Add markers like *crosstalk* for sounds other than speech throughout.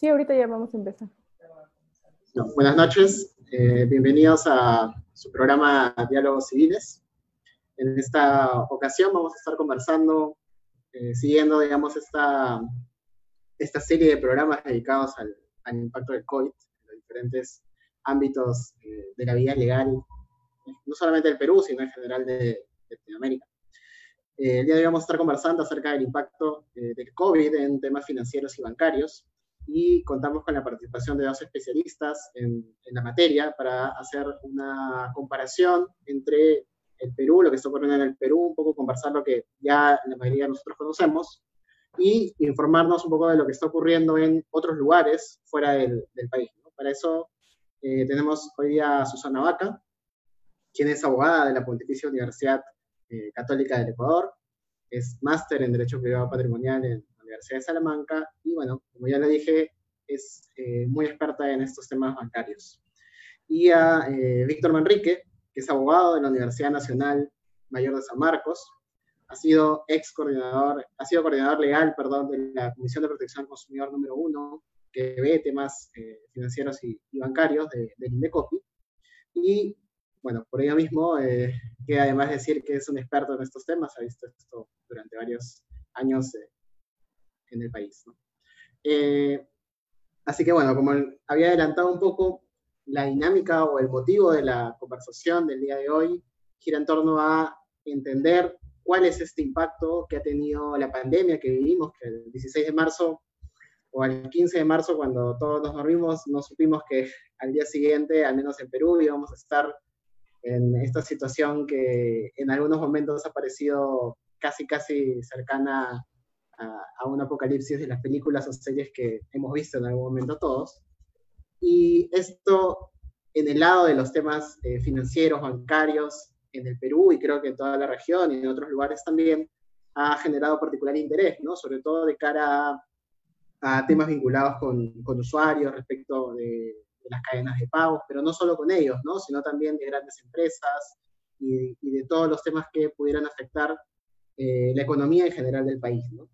Sí, ahorita ya vamos a empezar. buenas noches, eh, bienvenidos a su programa Diálogos Civiles. En esta ocasión vamos a estar conversando, eh, siguiendo, digamos, esta, esta serie de programas dedicados al, al impacto del COVID en los diferentes ámbitos eh, de la vida legal, no solamente del Perú, sino en general de, de Latinoamérica. Eh, el día de hoy vamos a estar conversando acerca del impacto eh, del COVID en temas financieros y bancarios y contamos con la participación de dos especialistas en, en, la materia para hacer una comparación entre el Perú, lo que está ocurriendo en el Perú, un poco conversar lo que ya la mayoría de nosotros conocemos y informarnos un poco de lo que está ocurriendo en otros lugares fuera del, del país. ¿no? Para eso eh, tenemos hoy día a Susana Vaca, quien es abogada de la Pontificia Universidad eh, Católica del Ecuador, es máster en Derecho Privado Patrimonial en Universidad de Salamanca y bueno, como ya le dije, es eh, muy experta en estos temas bancarios. Y a eh, Víctor Manrique, que es abogado de la Universidad Nacional Mayor de San Marcos, ha sido ex coordinador, ha sido coordinador legal, perdón, de la Comisión de Protección al Consumidor número uno, que ve temas eh, financieros y, bancarios de, del INDECOPI. Y bueno, por ello mismo, eh, que además decir que es un experto en estos temas, ha visto esto durante varios años en el país. ¿no? Eh, así que bueno, como había adelantado un poco, la dinámica o el motivo de la conversación del día de hoy gira en torno a entender cuál es este impacto que ha tenido la pandemia que vivimos, que el 16 de marzo o al 15 de marzo, cuando todos nos dormimos, no supimos que al día siguiente, al menos en Perú, íbamos a estar en esta situación que en algunos momentos ha parecido casi, casi cercana a, a, un apocalipsis de las películas o series que hemos visto en algún momento todos. Y esto en el lado de los temas eh, financieros, bancarios, en el Perú y creo que en toda la región y en otros lugares también, ha generado particular interés, ¿no? sobre todo de cara a, a temas vinculados con, con usuarios respecto de, de las cadenas de pagos, pero no solo con ellos, ¿no? sino también de grandes empresas y, y de todos los temas que pudieran afectar eh, la economía en general del país. ¿no?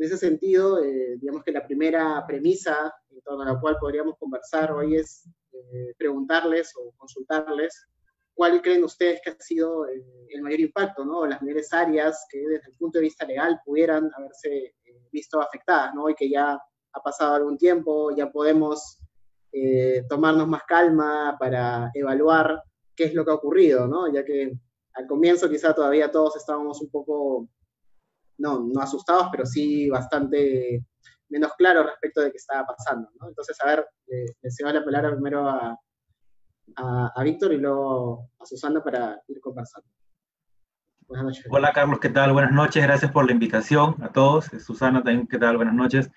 En ese sentido, eh, digamos que la primera premisa en torno a la cual podríamos conversar hoy es eh, preguntarles o consultarles cuál creen ustedes que ha sido el, el mayor impacto, ¿no? las mayores áreas que desde el punto de vista legal pudieran haberse visto afectadas, ¿no? y que ya ha pasado algún tiempo, ya podemos eh, tomarnos más calma para evaluar qué es lo que ha ocurrido, ¿no? Ya que al comienzo quizá todavía todos estábamos un poco, no, no asustados, pero sí bastante menos claros respecto de qué estaba pasando, ¿no? Entonces, a ver, le, le cedo la palabra primero a, a, a Víctor y luego a Susana para ir conversando. Buenas noches. Hola Carlos, ¿qué tal? Buenas noches, gracias por la invitación a todos. Susana también, ¿qué tal? Buenas noches.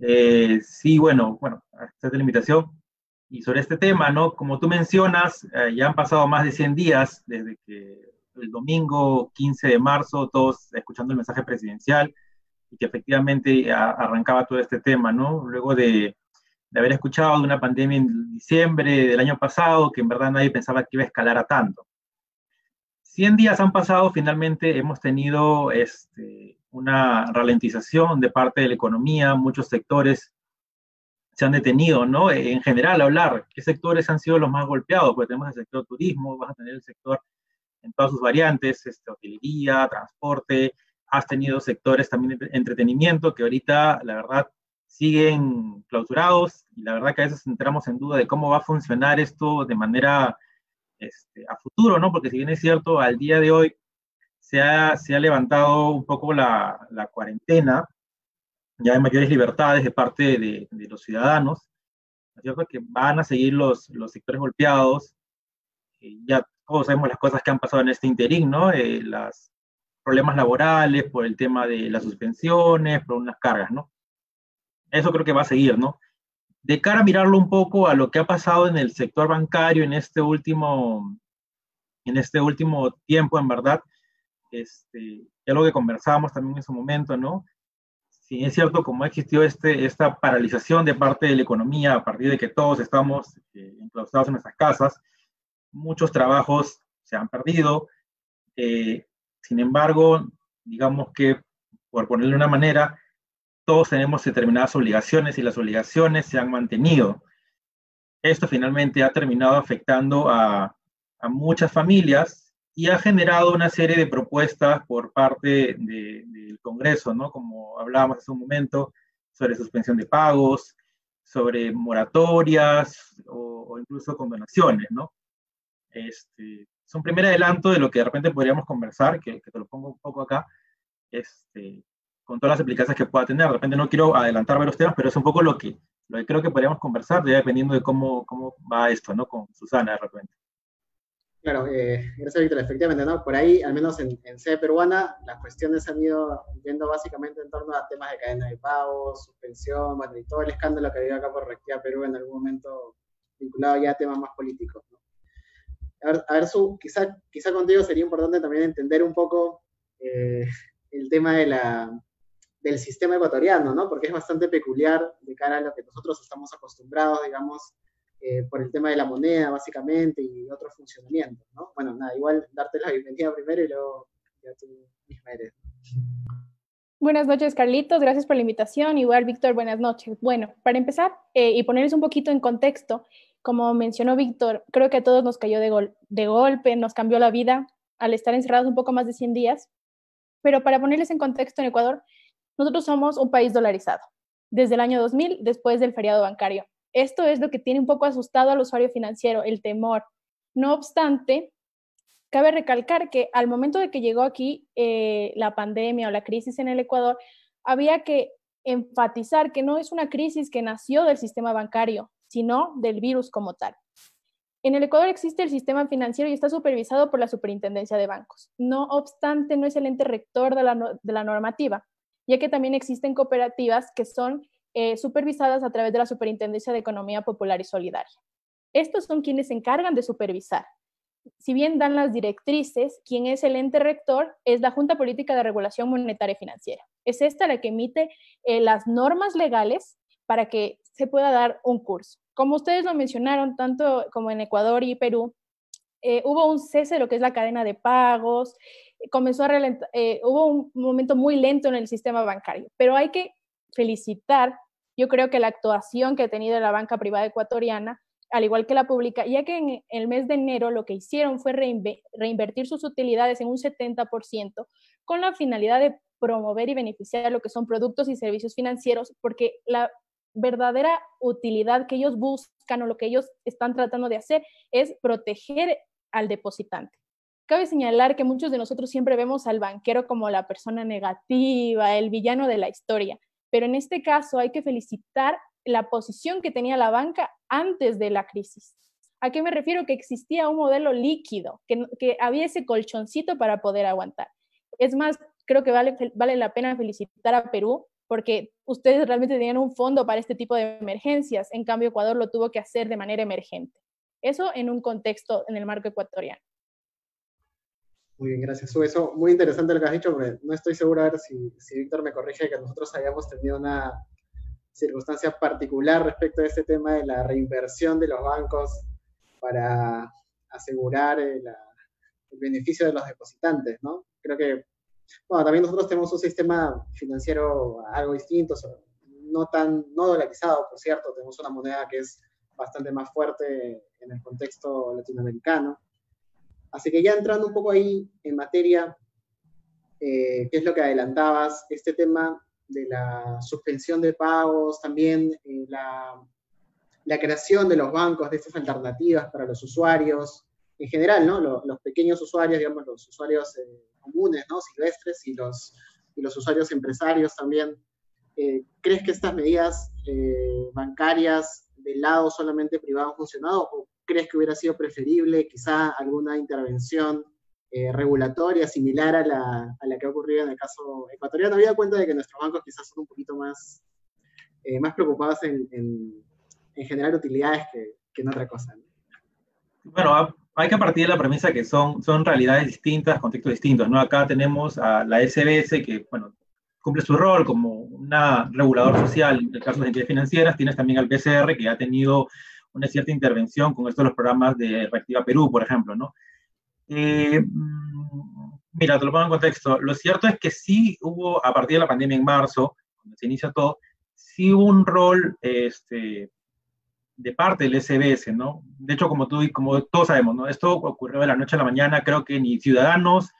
Eh, sí, bueno, bueno, es la invitación. Y sobre este tema, ¿no? Como tú mencionas, eh, ya han pasado más de 100 días desde que el domingo 15 de marzo, todos escuchando el mensaje presidencial y que efectivamente a, arrancaba todo este tema, ¿no? Luego de, de, haber escuchado de una pandemia en diciembre del año pasado, que en verdad nadie pensaba que iba a escalar a tanto. 100 días han pasado, finalmente hemos tenido este, una ralentización de parte de la economía, muchos sectores se han detenido, ¿no? En general, hablar, ¿qué sectores han sido los más golpeados? Pues tenemos el sector turismo, vas a tener el sector en todas sus variantes, este, hotelería, transporte, has tenido sectores también de entretenimiento que ahorita, la verdad, siguen clausurados y la verdad que a veces entramos en duda de cómo va a funcionar esto de manera este, a futuro, ¿no? Porque si bien es cierto, al día de hoy se ha, se ha levantado un poco la, la, cuarentena, ya hay mayores libertades de parte de, de los ciudadanos, ¿no es cierto? Que van a seguir los, los sectores golpeados, eh, ya todos sabemos las cosas que han pasado en este interín, ¿no? Eh, los problemas laborales por el tema de las suspensiones, por unas cargas, ¿no? Eso creo que va a seguir, ¿no? De cara a mirarlo un poco a lo que ha pasado en el sector bancario en este último, en este último tiempo, en verdad, este, ya lo que conversábamos también en su momento, ¿no? Si es cierto, como ha existido este, esta paralización de parte de la economía a partir de que todos estamos eh, enclaustrados en nuestras casas, muchos trabajos se han perdido. Eh, sin embargo, digamos que, por ponerle una manera, todos tenemos determinadas obligaciones y las obligaciones se han mantenido. Esto finalmente ha terminado afectando a, muchas familias y ha generado una serie de propuestas por parte del Congreso, ¿no? Como hablábamos hace un momento, sobre suspensión de pagos, sobre moratorias o, incluso condonaciones, ¿no? Este, es un primer adelanto de lo que de repente podríamos conversar, que, te lo pongo un poco acá, este, con todas las implicancias que pueda tener. De repente no quiero adelantar varios temas, pero es un poco lo que, lo creo que podríamos conversar, dependiendo de cómo, cómo va esto, ¿no? Con Susana de repente. Claro, eh, gracias Víctor, efectivamente, ¿no? Por ahí, al menos en, en sede peruana, las cuestiones han ido yendo básicamente en torno a temas de cadena de pagos, suspensión, bueno, y todo el escándalo que había acá por Reactiva Perú en algún momento vinculado ya a temas más políticos. A ver, su, quizá, quizá contigo sería importante también entender un poco eh, el tema de la, del sistema ecuatoriano, ¿no? Porque es bastante peculiar de cara a lo que nosotros estamos acostumbrados, digamos, eh, por el tema de la moneda, básicamente, y otros funcionamientos, ¿no? Bueno, nada, igual darte la bienvenida primero y luego ya tú misma eres. Buenas noches, Carlitos. Gracias por la invitación. Igual, Víctor, buenas noches. Bueno, para empezar eh, y ponerles un poquito en contexto, como mencionó Víctor, creo que a todos nos cayó de, golpe, nos cambió la vida al estar encerrados un poco más de 100 días. Pero para ponerles en contexto, en Ecuador, nosotros somos un país dolarizado. Desde el año 2000, después del feriado bancario. Esto es lo que tiene un poco asustado al usuario financiero, el temor. No obstante, cabe recalcar que al momento de que llegó aquí eh, la pandemia o la crisis en el Ecuador, había que enfatizar que no es una crisis que nació del sistema bancario, sino del virus como tal. En el Ecuador existe el sistema financiero y está supervisado por la Superintendencia de Bancos. No obstante, no es el ente rector de la, normativa, ya que también existen cooperativas que son eh, supervisadas a través de la Superintendencia de Economía Popular y Solidaria. Estos son quienes se encargan de supervisar. Si bien dan las directrices, quien es el ente rector es la Junta Política de Regulación Monetaria y Financiera. Es esta la que emite eh, las normas legales para que se pueda dar un curso. Como ustedes lo mencionaron, tanto como en Ecuador y Perú, eh, hubo un cese de lo que es la cadena de pagos, comenzó a hubo un momento muy lento en el sistema bancario, pero hay que felicitar, yo creo que la actuación que ha tenido la banca privada ecuatoriana, al igual que la pública, ya que en el mes de enero lo que hicieron fue reinvertir sus utilidades en un 70% con la finalidad de promover y beneficiar lo que son productos y servicios financieros, porque la verdadera utilidad que ellos buscan o lo que ellos están tratando de hacer es proteger al depositante. Cabe señalar que muchos de nosotros siempre vemos al banquero como la persona negativa, el villano de la historia, pero en este caso hay que felicitar la posición que tenía la banca antes de la crisis. ¿A qué me refiero? Que existía un modelo líquido, que, había ese colchoncito para poder aguantar. Es más, creo que vale, la pena felicitar a Perú porque ustedes realmente tenían un fondo para este tipo de emergencias. En cambio, Ecuador lo tuvo que hacer de manera emergente. Eso en un contexto en el marco ecuatoriano. Muy bien, gracias. Eso, muy interesante lo que has dicho, porque no estoy seguro a ver si, si Víctor me corrige que nosotros hayamos tenido una circunstancia particular respecto a este tema de la reinversión de los bancos para asegurar el, el beneficio de los depositantes, ¿no? Creo que, bueno, también nosotros tenemos un sistema financiero algo distinto, no tan, no dolarizado, por cierto, tenemos una moneda que es bastante más fuerte en el contexto latinoamericano. Así que ya entrando un poco ahí en materia, eh, ¿qué es lo que adelantabas? Este tema de la suspensión de pagos, también eh, la, creación de los bancos, de estas alternativas para los usuarios, en general, ¿no? Los, pequeños usuarios, digamos, los usuarios eh, comunes, ¿no? Silvestres y los, y los usuarios empresarios también. ¿Crees que estas medidas bancarias del lado solamente privado han funcionado o crees que hubiera sido preferible quizá alguna intervención eh, regulatoria similar a la, a la, que ha ocurrido en el caso ecuatoriano? Había cuenta de que nuestros bancos quizás son un poquito más, eh, más preocupados en, en, generar utilidades que, que, en otra cosa. Bueno, hay que partir de la premisa que son, son realidades distintas, contextos distintos, ¿no? Acá tenemos a la SBS que, bueno, cumple su rol como un regulador social en el caso de entidades financieras, tienes también al PCR que ha tenido una cierta intervención con estos los programas de Reactiva Perú, por ejemplo, ¿no? Eh, mm, mira, te lo pongo en contexto. Lo cierto es que sí hubo, a partir de la pandemia en marzo, cuando se inicia todo, sí hubo un rol este, de parte del SBS, ¿no? De hecho, como, tú, como todos sabemos, ¿no? Esto ocurrió de la noche a la mañana, creo que ni ciudadanos,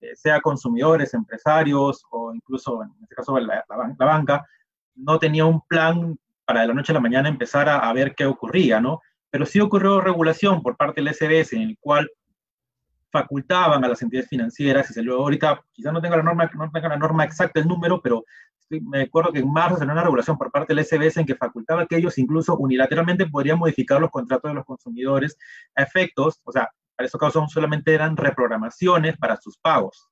eh, sea consumidores, empresarios o incluso, en este caso, la, la, banca, no tenía un plan para de la noche a la mañana empezar a, a, ver qué ocurría, ¿no? Pero sí ocurrió regulación por parte del SBS en el cual facultaban a las entidades financieras, y se luego ahorita, quizás no tenga la norma, no tenga la norma exacta el número, pero me acuerdo que en marzo salió una regulación por parte del SBS en que facultaba que ellos incluso unilateralmente podrían modificar los contratos de los consumidores a efectos, o sea, para esos casos solamente eran reprogramaciones para sus pagos.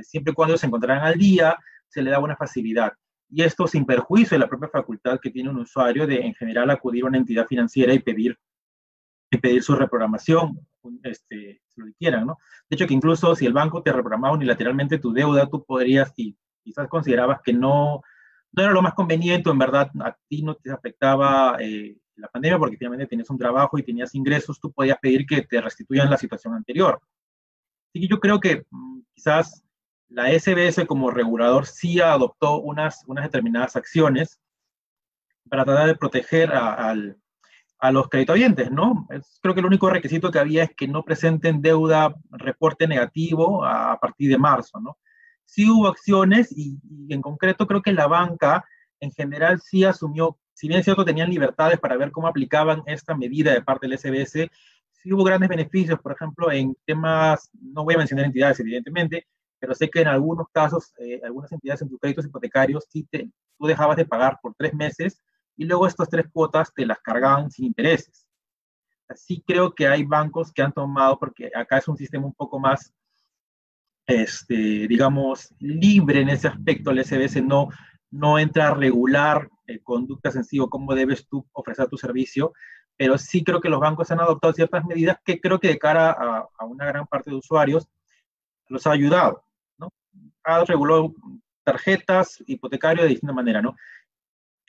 Siempre y cuando se encontraran al día, se le daba una facilidad. Y esto sin perjuicio de la propia facultad que tiene un usuario de, en general, acudir a una entidad financiera pedir, y pedir su reprogramación, este, lo que quieran, ¿no? De hecho, que incluso si el banco te reprogramaba unilateralmente tu deuda, tú podrías, y quizás considerabas que no, no era lo más conveniente, en verdad a ti no te afectaba eh, la pandemia porque finalmente tenías un trabajo y tenías ingresos, tú podías pedir que te restituyan la situación anterior. Así que yo creo que mm, quizás la SBS como regulador sí adoptó unas, unas determinadas acciones para tratar de proteger a, a los creditoyentes, ¿no? creo que el único requisito que había es que no presenten deuda reporte negativo a, partir de marzo, ¿no? sí hubo acciones y, en concreto creo que la banca en general sí asumió, si bien cierto tenían libertades para ver cómo aplicaban esta medida de parte del SBS, sí hubo grandes beneficios, por ejemplo, en temas, no voy a mencionar entidades evidentemente, pero sé que en algunos casos, eh, algunas entidades en tus créditos hipotecarios, sí te, tú dejabas de pagar por tres meses y luego estas tres cuotas te las cargaban sin intereses. Así creo que hay bancos que han tomado, porque acá es un sistema un poco más este, digamos, libre en ese aspecto, el SBS no, no entra a regular eh, conductas en sí o cómo debes tú ofrecer tu servicio, pero sí creo que los bancos han adoptado ciertas medidas que creo que de cara a, una gran parte de usuarios los ha ayudado, ¿no? Ha regulado tarjetas, hipotecario de distinta manera, ¿no?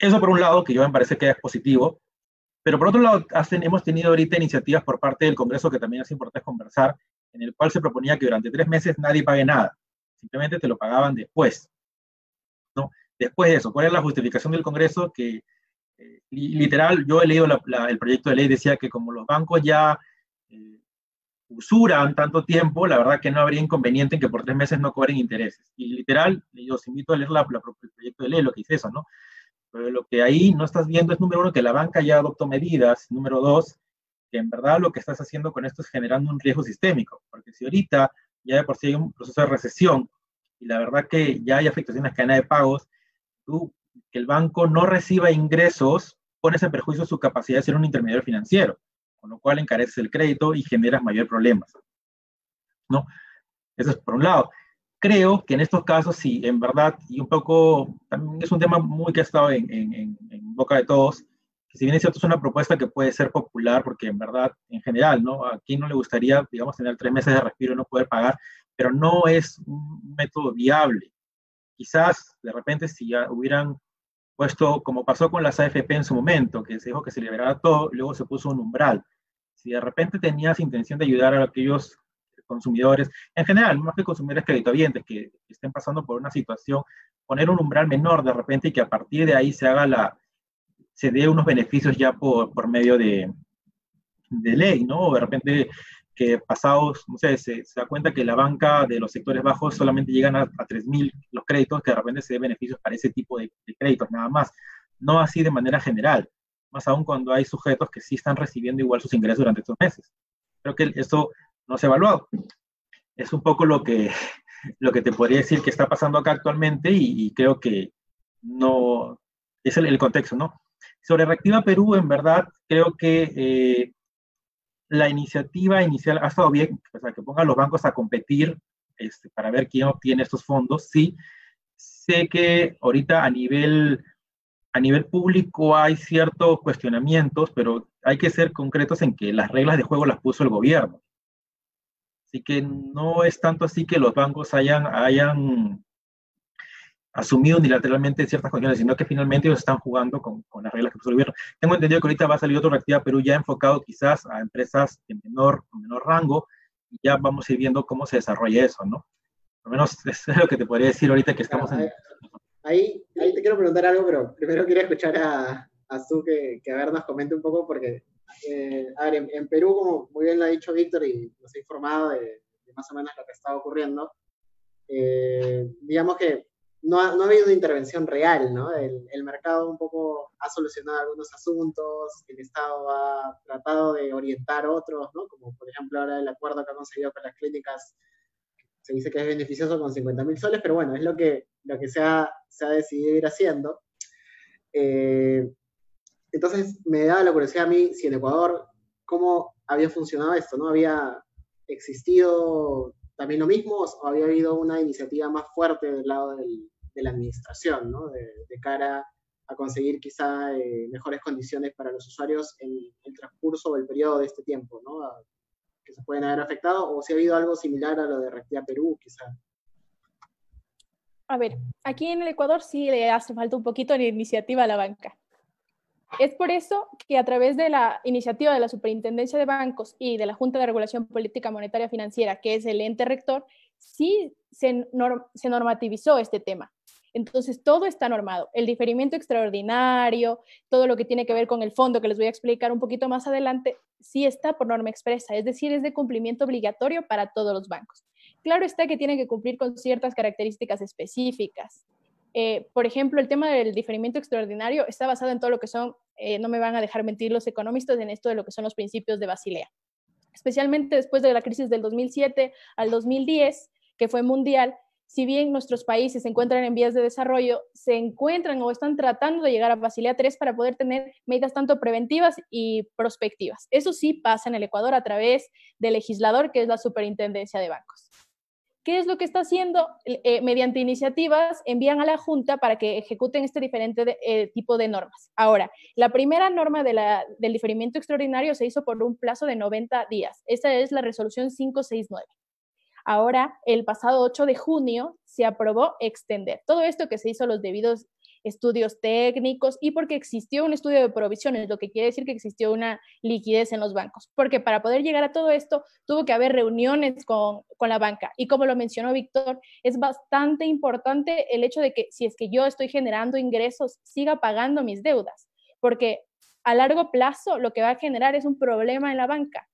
Eso por un lado, que yo me parece que es positivo, pero por otro lado, hemos tenido ahorita iniciativas por parte del Congreso que también es importante conversar, en el cual se proponía que durante tres meses nadie pague nada, simplemente te lo pagaban después. ¿no? Después de eso, ¿cuál es la justificación del Congreso? Que eh, literal, yo he leído el proyecto de ley, decía que como los bancos ya eh, usuran tanto tiempo, la verdad que no habría inconveniente en que por tres meses no cobren intereses. Y literal, yo os invito a leer la, el proyecto de ley, lo que dice eso, ¿no? Pero lo que ahí no estás viendo es, número uno, que la banca ya adoptó medidas, número dos, que en verdad lo que estás haciendo con esto es generando un riesgo sistémico, porque si ahorita ya de por sí hay un proceso de recesión y la verdad que ya hay afectaciones a cadena de pagos, tú, que el banco no reciba ingresos, pones en perjuicio su capacidad de ser un intermediario financiero, con lo cual encareces el crédito y generas mayor problemas. ¿No? Eso es por un lado. Creo que en estos casos, sí, en verdad, y un poco, también es un tema muy que ha estado en, en, en boca de todos, si bien es cierto, es una propuesta que puede ser popular, porque en verdad, en general, ¿no? A quién no le gustaría, digamos, tener tres meses de respiro y no poder pagar, pero no es un método viable. Quizás, de repente, si ya hubieran puesto, como pasó con las AFP en su momento, que se dijo que se liberara todo, luego se puso un umbral. Si de repente tenías intención de ayudar a aquellos consumidores, en general, más que consumidores creditovientes que estén pasando por una situación, poner un umbral menor de repente y que a partir de ahí se haga la, se dé unos beneficios ya por, por medio de, de ley, ¿no? O de repente que pasados, no sé, se, se, da cuenta que la banca de los sectores bajos solamente llegan a, a 3.000 los créditos, que de repente se dé beneficios para ese tipo de, de, créditos, nada más. No así de manera general, más aún cuando hay sujetos que sí están recibiendo igual sus ingresos durante estos meses. Creo que eso no se ha evaluado. Es un poco lo que, lo que te podría decir que está pasando acá actualmente y, creo que no, es el, el contexto, ¿no? Sobre Reactiva Perú, en verdad, creo que eh, la iniciativa inicial ha estado bien, o sea, que pongan los bancos a competir este, para ver quién obtiene estos fondos, sí. Sé que ahorita a nivel, a nivel público hay ciertos cuestionamientos, pero hay que ser concretos en que las reglas de juego las puso el gobierno. Así que no es tanto así que los bancos hayan, hayan asumido unilateralmente ciertas condiciones, sino que finalmente ellos están jugando con, con las reglas que puso el gobierno. Tengo entendido que ahorita va a salir otro reactiva Perú ya enfocado quizás a empresas de menor, menor rango, y ya vamos a ir viendo cómo se desarrolla eso, ¿no? Por lo menos *laughs* es lo que te podría decir ahorita que estamos en... ahí, ahí te quiero preguntar algo, pero primero quiero escuchar a, a tú que, que, a ver nos comente un poco, porque, eh, a ver, en, Perú, como muy bien lo ha dicho Víctor y nos ha informado de, más o menos lo que está ocurriendo, eh, digamos que no ha, no ha, habido una intervención real, ¿no? El, el, mercado un poco ha solucionado algunos asuntos, el Estado ha tratado de orientar otros, ¿no? Como por ejemplo ahora el acuerdo que ha conseguido con las clínicas, se dice que es beneficioso con 50 mil soles, pero bueno, es lo que, lo que se, ha, se ha decidido ir haciendo. Eh, entonces me da la curiosidad a mí si en Ecuador, cómo había funcionado esto, ¿no? ¿Había existido también lo mismo o había habido una iniciativa más fuerte del lado de la administración, ¿no? de, cara a conseguir quizá eh, mejores condiciones para los usuarios en el transcurso o el periodo de este tiempo, ¿no? que se pueden haber afectado, o si ha habido algo similar a lo de Reactiva Perú, quizá. A ver, aquí en el Ecuador sí le hace falta un poquito de iniciativa a la banca. Es por eso que a través de la iniciativa de la Superintendencia de Bancos y de la Junta de Regulación Política Monetaria Financiera, que es el ente rector, sí se, se normativizó este tema. Entonces, todo está normado. El diferimiento extraordinario, todo lo que tiene que ver con el fondo, que les voy a explicar un poquito más adelante, sí está por norma expresa, es decir, es de cumplimiento obligatorio para todos los bancos. Claro está que tiene que cumplir con ciertas características específicas. Eh, por ejemplo, el tema del diferimiento extraordinario está basado en todo lo que son, eh, no me van a dejar mentir los economistas, en esto de lo que son los principios de Basilea. Especialmente después de la crisis del 2007 al 2010, que fue mundial, si bien nuestros países se encuentran en vías de desarrollo, se encuentran o están tratando de llegar a Basilea 3 para poder tener medidas tanto preventivas y prospectivas. Eso sí pasa en el Ecuador a través del legislador, que es la Superintendencia de Bancos. ¿Qué es lo que está haciendo? Eh, mediante iniciativas envían a la Junta para que ejecuten este diferente eh, tipo de normas. Ahora, la primera norma del diferimiento extraordinario se hizo por un plazo de 90 días. Esa es la resolución 569. Ahora, el pasado 8 de junio, se aprobó extender todo esto que se hizo los debidos estudios técnicos y porque existió un estudio de provisiones, lo que quiere decir que existió una liquidez en los bancos. Porque para poder llegar a todo esto, tuvo que haber reuniones con, con la banca. Y como lo mencionó Víctor, es bastante importante el hecho de que si es que yo estoy generando ingresos, siga pagando mis deudas. Porque a largo plazo lo que va a generar es un problema en la banca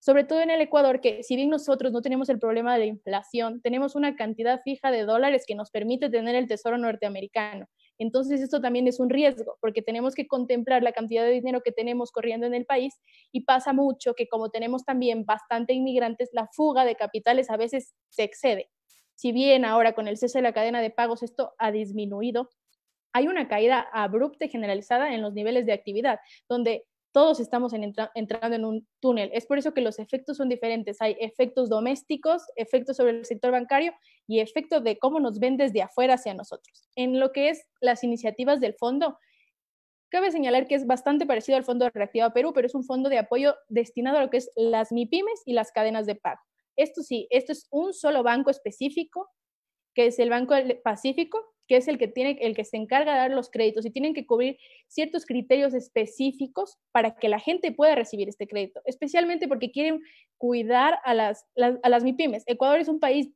sobre todo en el Ecuador, que si bien nosotros no tenemos el problema de la inflación, tenemos una cantidad fija de dólares que nos permite tener el tesoro norteamericano. Entonces esto también es un riesgo, porque tenemos que contemplar la cantidad de dinero que tenemos corriendo en el país y pasa mucho que como tenemos también bastante inmigrantes, la fuga de capitales a veces se excede. Si bien ahora con el cese de la cadena de pagos esto ha disminuido, hay una caída abrupta y generalizada en los niveles de actividad, donde todos estamos entrando en un túnel. Es por eso que los efectos son diferentes. Hay efectos domésticos, efectos sobre el sector bancario y efectos de cómo nos ven desde afuera hacia nosotros. En lo que es las iniciativas del fondo, cabe señalar que es bastante parecido al Fondo de Reactiva Perú, pero es un fondo de apoyo destinado a lo que es las MIPIMES y las cadenas de pago. Esto sí, esto es un solo banco específico, que es el Banco del Pacífico, que es el que, tiene, el que se encarga de dar los créditos y tienen que cubrir ciertos criterios específicos para que la gente pueda recibir este crédito, especialmente porque quieren cuidar a las, a las MIPIMES. Ecuador es un país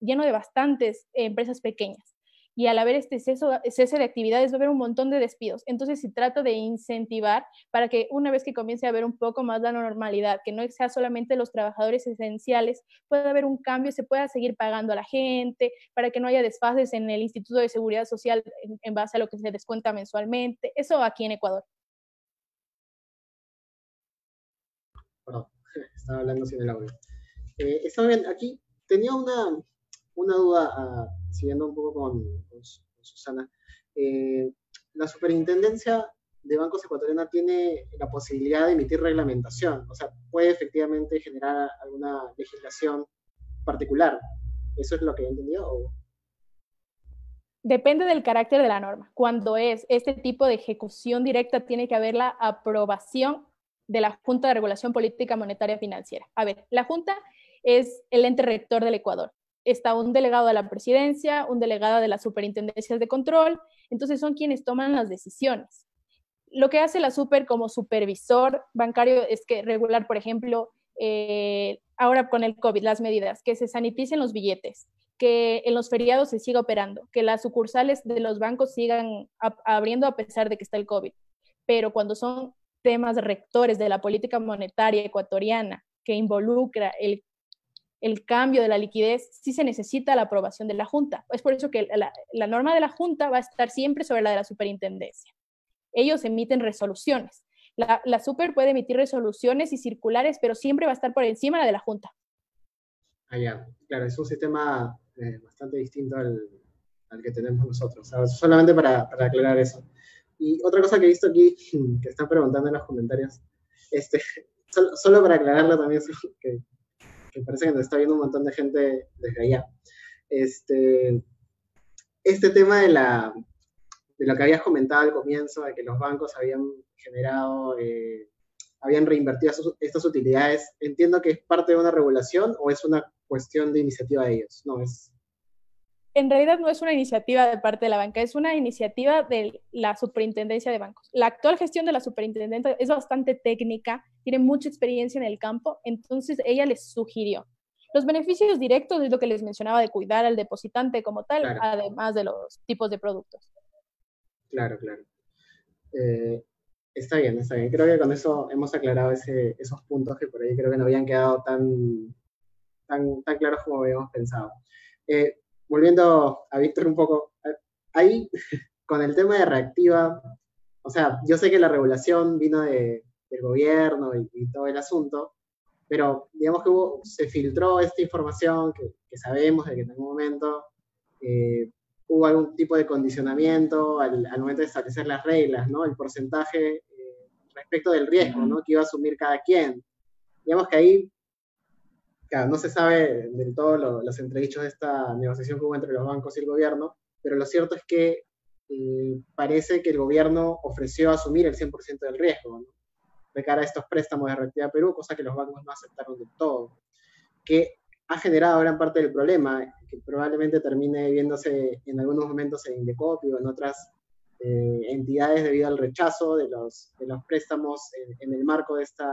lleno de bastantes empresas pequeñas y al haber este cese de actividades va a haber un montón de despidos. Entonces se trata de incentivar para que una vez que comience a haber un poco más la normalidad, que no sea solamente los trabajadores esenciales, pueda haber un cambio, se pueda seguir pagando a la gente, para que no haya desfases en el Instituto de Seguridad Social en, base a lo que se descuenta mensualmente. Eso aquí en Ecuador. Perdón, *laughs* estaba hablando sin el audio. Eh, está bien, aquí tenía una, una duda, uh, siguiendo un poco con, Susana. Eh, la superintendencia de bancos ecuatoriana tiene la posibilidad de emitir reglamentación, o sea, puede efectivamente generar alguna legislación particular. ¿Eso es lo que he entendido? Depende del carácter de la norma. Cuando es este tipo de ejecución directa, tiene que haber la aprobación de la Junta de Regulación Política Monetaria Financiera. A ver, la Junta es el ente rector del Ecuador está un delegado de la presidencia, un delegado de las superintendencias de control, entonces son quienes toman las decisiones. Lo que hace la super como supervisor bancario es que regular, por ejemplo, eh, ahora con el COVID, las medidas, que se saniticen los billetes, que en los feriados se siga operando, que las sucursales de los bancos sigan abriendo a pesar de que está el COVID. Pero cuando son temas rectores de la política monetaria ecuatoriana que involucra el, el cambio de la liquidez, sí se necesita la aprobación de la Junta. Es por eso que la, la norma de la Junta va a estar siempre sobre la de la superintendencia. Ellos emiten resoluciones. La, la super puede emitir resoluciones y circulares, pero siempre va a estar por encima la de la Junta. Ah, ya. Claro, es un sistema eh, bastante distinto al, al, que tenemos nosotros. solamente para, para, aclarar eso. Y otra cosa que he visto aquí, que están preguntando en los comentarios, este, *laughs* solo, solo para aclararlo también, *laughs* que, que, parece que nos está viendo un montón de gente desde allá. Este, este tema de, la, de lo que habías comentado al comienzo, de que los bancos habían generado, eh, habían reinvertido estas utilidades, entiendo que es parte de una regulación o es una cuestión de iniciativa de ellos, no es... En realidad no es una iniciativa de parte de la banca, es una iniciativa de la superintendencia de bancos. La actual gestión de la superintendencia es bastante técnica, tiene mucha experiencia en el campo, entonces ella les sugirió. Los beneficios directos es lo que les mencionaba de cuidar al depositante como tal, además de los tipos de productos. Claro, claro. Eh, está bien, está bien. Creo que con eso hemos aclarado esos puntos que por ahí creo que no habían quedado tan, tan, tan claros como habíamos pensado. Eh, volviendo a Víctor un poco, eh, ahí con el tema de reactiva, o sea, yo sé que la regulación vino de, del gobierno y, todo el asunto, pero digamos que se filtró esta información que, sabemos de que en algún momento eh, hubo algún tipo de condicionamiento al, momento de establecer las reglas, ¿no? El porcentaje respecto del riesgo, ¿no? Que iba a asumir cada quien. Digamos que ahí no se sabe del todo los entredichos de esta negociación que hubo entre los bancos y el gobierno, pero lo cierto es que eh, parece que el gobierno ofreció asumir el 100% del riesgo de cara a estos préstamos de Reactiva Perú, cosa que los bancos no aceptaron del todo, que ha generado gran parte del problema, que probablemente termine viéndose en algunos momentos en Indecopio o en otras eh, entidades debido al rechazo de los, de los préstamos en, el marco de esta,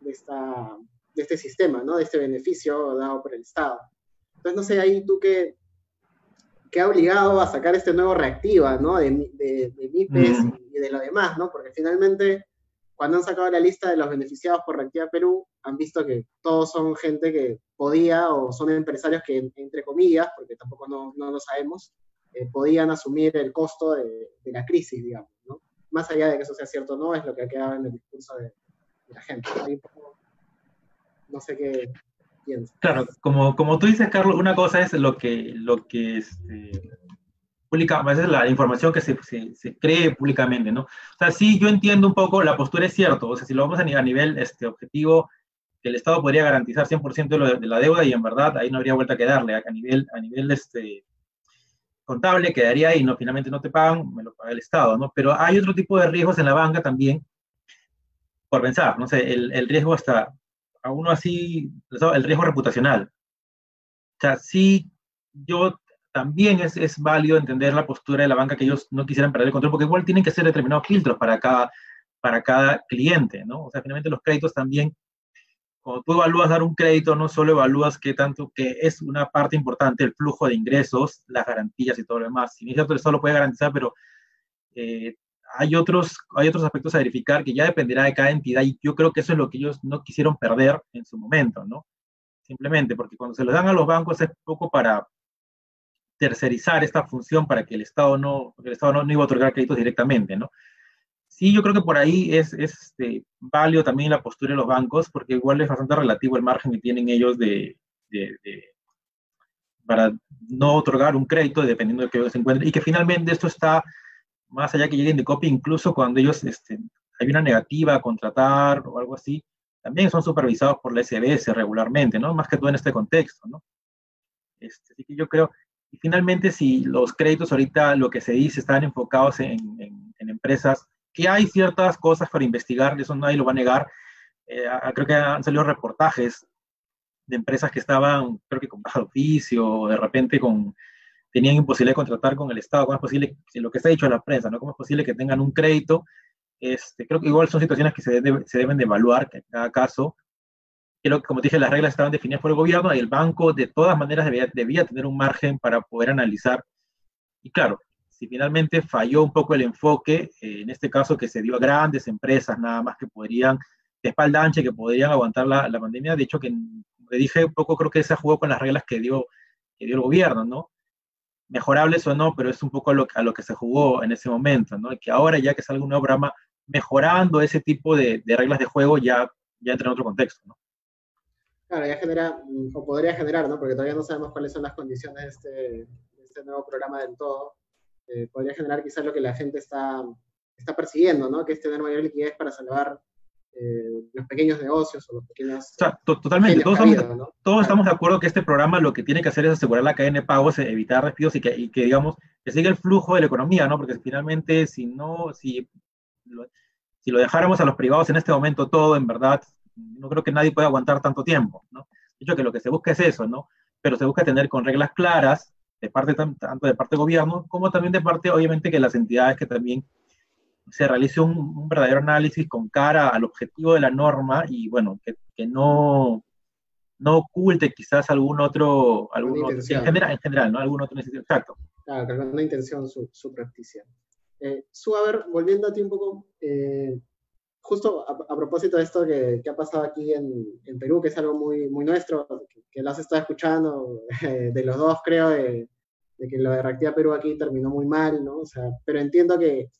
de esta de este sistema, ¿no? De este beneficio dado por el Estado. Entonces, no sé, ahí tú qué, qué ha obligado a sacar este nuevo reactiva, ¿no? De, de, de MIPES mm. y de lo demás, ¿no? Porque finalmente, cuando han sacado la lista de los beneficiados por Reactiva Perú, han visto que todos son gente que podía o son empresarios que, entre comillas, porque tampoco no, no lo sabemos, eh, podían asumir el costo de, de, la crisis, digamos, ¿no? Más allá de que eso sea cierto o no, es lo que ha quedado en el discurso de, la gente. Ahí, no sé qué piensas. Claro, como, como tú dices, Carlos, una cosa es lo que, lo que este, publica, a veces la información que se, se, cree públicamente, ¿no? O sea, sí, yo entiendo un poco, la postura es cierto, o sea, si lo vamos a, a nivel este, objetivo, que el Estado podría garantizar 100% de, lo de, la deuda y en verdad ahí no habría vuelta que darle, a nivel, a nivel este, contable quedaría ahí, no, finalmente no te pagan, me lo paga el Estado, ¿no? Pero hay otro tipo de riesgos en la banca también, por pensar, no sé, el, el riesgo hasta a uno así, el riesgo reputacional. O sea, sí, yo también es, es, válido entender la postura de la banca que ellos no quisieran perder el control, porque igual tienen que ser determinados filtros para cada, para cada cliente, ¿no? O sea, finalmente los créditos también, cuando tú evalúas dar un crédito, no solo evalúas qué tanto, que es una parte importante, el flujo de ingresos, las garantías y todo lo demás. Si bien es cierto, el Estado lo puede garantizar, pero eh, hay otros, hay otros aspectos a verificar que ya dependerá de cada entidad y yo creo que eso es lo que ellos no quisieron perder en su momento, ¿no? Simplemente porque cuando se lo dan a los bancos es poco para tercerizar esta función para que el Estado no, el Estado no, iba a otorgar créditos directamente, ¿no? Sí, yo creo que por ahí es, es este, válido también la postura de los bancos, porque igual es bastante relativo el margen que tienen ellos de, de, de para no otorgar un crédito dependiendo de que se encuentren, y que finalmente esto está más allá que lleguen de copia, incluso cuando ellos este, hay una negativa a contratar o algo así, también son supervisados por la SBS regularmente, ¿no? Más que todo en este contexto, ¿no? Este, así que yo creo, y finalmente si los créditos ahorita lo que se dice están enfocados en, en, empresas, que hay ciertas cosas para investigar, eso nadie lo va a negar, eh, creo que han salido reportajes de empresas que estaban, creo que con baja oficio, o de repente con tenían imposible contratar con el Estado, ¿cómo es posible, lo que se ha dicho en la prensa, ¿no? ¿Cómo es posible que tengan un crédito? Este, creo que igual son situaciones que se, se deben de evaluar, en cada caso, creo que, como dije, las reglas estaban definidas por el gobierno y el banco de todas maneras debía, debía tener un margen para poder analizar. Y claro, si finalmente falló un poco el enfoque, eh, en este caso que se dio a grandes empresas nada más que podrían, de espalda ancha, que podrían aguantar la, la pandemia, de hecho que, como dije, un poco creo que se jugó con las reglas que dio, que dio el gobierno, ¿no? Mejorables o no, pero es un poco a lo, que se jugó en ese momento, ¿no? Que ahora ya que salga un nuevo programa mejorando ese tipo de, reglas de juego, ya, ya entra en otro contexto, ¿no? Claro, ya genera, o podría generar, ¿no? Porque todavía no sabemos cuáles son las condiciones de este, de este nuevo programa del todo. Eh, podría generar quizás lo que la gente está, está persiguiendo, ¿no? Que es tener mayor liquidez para salvar eh, los pequeños negocios o los pequeños... O sea, totalmente, todos, estamos, todos estamos de acuerdo que este programa lo que tiene que hacer es asegurar la cadena de pagos, evitar despidos y que, y que, digamos, que siga el flujo de la economía, ¿no? Porque finalmente, si no, si lo, si lo dejáramos a los privados en este momento todo, en verdad, no creo que nadie pueda aguantar tanto tiempo, ¿no? De hecho, que lo que se busca es eso, ¿no? Pero se busca tener con reglas claras, de parte tanto de parte del gobierno, como también de parte, obviamente, que las entidades que también se realice un, verdadero análisis con cara al objetivo de la norma y, bueno, que, que no, no oculte quizás algún otro, algún otro en, general, en general, ¿no? Algún otro Exacto. Claro, que alguna intención su, su Eh, su, a ver, volviendo a ti un poco, eh, justo a, propósito de esto que, ha pasado aquí en, Perú, que es algo muy, muy nuestro, que, lo has estado escuchando de los dos, creo, de, que lo de Reactiva Perú aquí terminó muy mal, ¿no? O sea, pero entiendo que,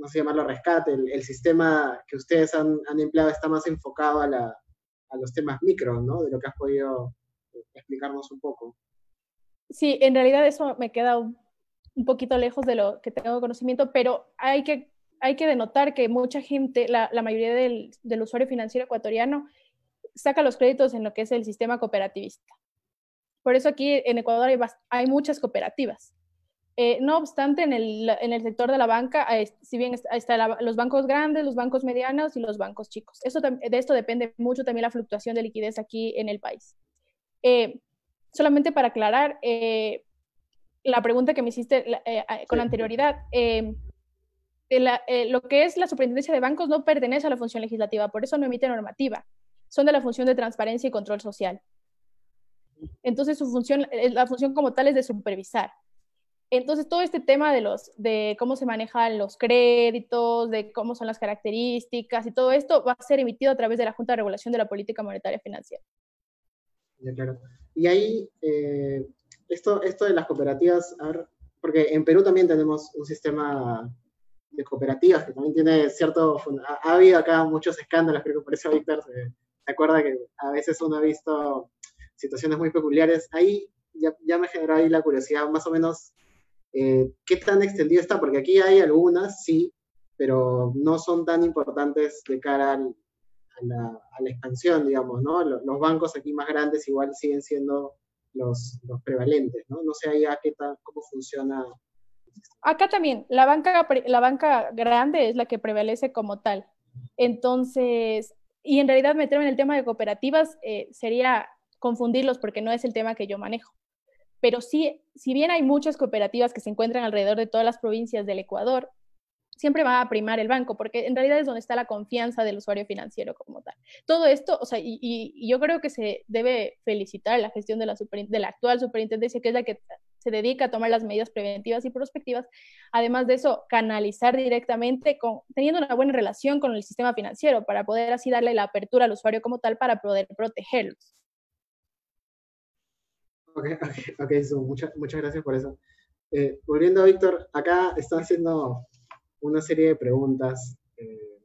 no sé llamarlo rescate, el, sistema que ustedes han, empleado está más enfocado a, la, a los temas micro, ¿no? De lo que has podido explicarnos un poco. Sí, en realidad eso me queda un, un poquito lejos de lo que tengo conocimiento, pero hay que hay que denotar que mucha gente, la, mayoría del, usuario financiero ecuatoriano, saca los créditos en lo que es el sistema cooperativista. Por eso aquí en Ecuador hay, muchas cooperativas. Eh, no obstante, en el, sector de la banca, si bien están los bancos grandes, los bancos medianos y los bancos chicos. Eso, de esto depende mucho también la fluctuación de liquidez aquí en el país. Eh, solamente para aclarar eh, la pregunta que me hiciste con anterioridad, lo que es la superintendencia de bancos no pertenece a la función legislativa, por eso no emite normativa. Son de la función de transparencia y control social. Entonces, su función, la función como tal es de supervisar. Entonces, todo este tema de, los, de cómo se manejan los créditos, de cómo son las características y todo esto va a ser emitido a través de la Junta de Regulación de la Política Monetaria Financiera. Ya, claro. Y ahí, eh, esto, esto de las cooperativas, porque en Perú también tenemos un sistema de cooperativas, que también tiene cierto... Ha, habido acá muchos escándalos, creo que por eso Víctor se, acuerda que a veces uno ha visto situaciones muy peculiares. Ahí ya, ya me generó ahí la curiosidad, más o menos, eh, ¿qué tan extendido está? Porque aquí hay algunas, sí, pero no son tan importantes de cara a, la, expansión, digamos, ¿no? Los, bancos aquí más grandes igual siguen siendo los, prevalentes, ¿no? No sé ahí a qué tal, cómo funciona Acá también, la banca, la banca grande es la que prevalece como tal. Entonces, y en realidad meterme en el tema de cooperativas eh, sería confundirlos porque no es el tema que yo manejo. Pero sí, si bien hay muchas cooperativas que se encuentran alrededor de todas las provincias del Ecuador, siempre va a primar el banco, porque en realidad es donde está la confianza del usuario financiero como tal. Todo esto, o sea, y, yo creo que se debe felicitar la gestión de la, de la actual superintendencia, que es la que se dedica a tomar las medidas preventivas y prospectivas. Además de eso, canalizar directamente, con, teniendo una buena relación con el sistema financiero, para poder así darle la apertura al usuario como tal para poder protegerlos. *laughs* Ok, ok, okay muchas, muchas gracias por eso. Eh, volviendo a Víctor, acá están haciendo una serie de preguntas. Eh,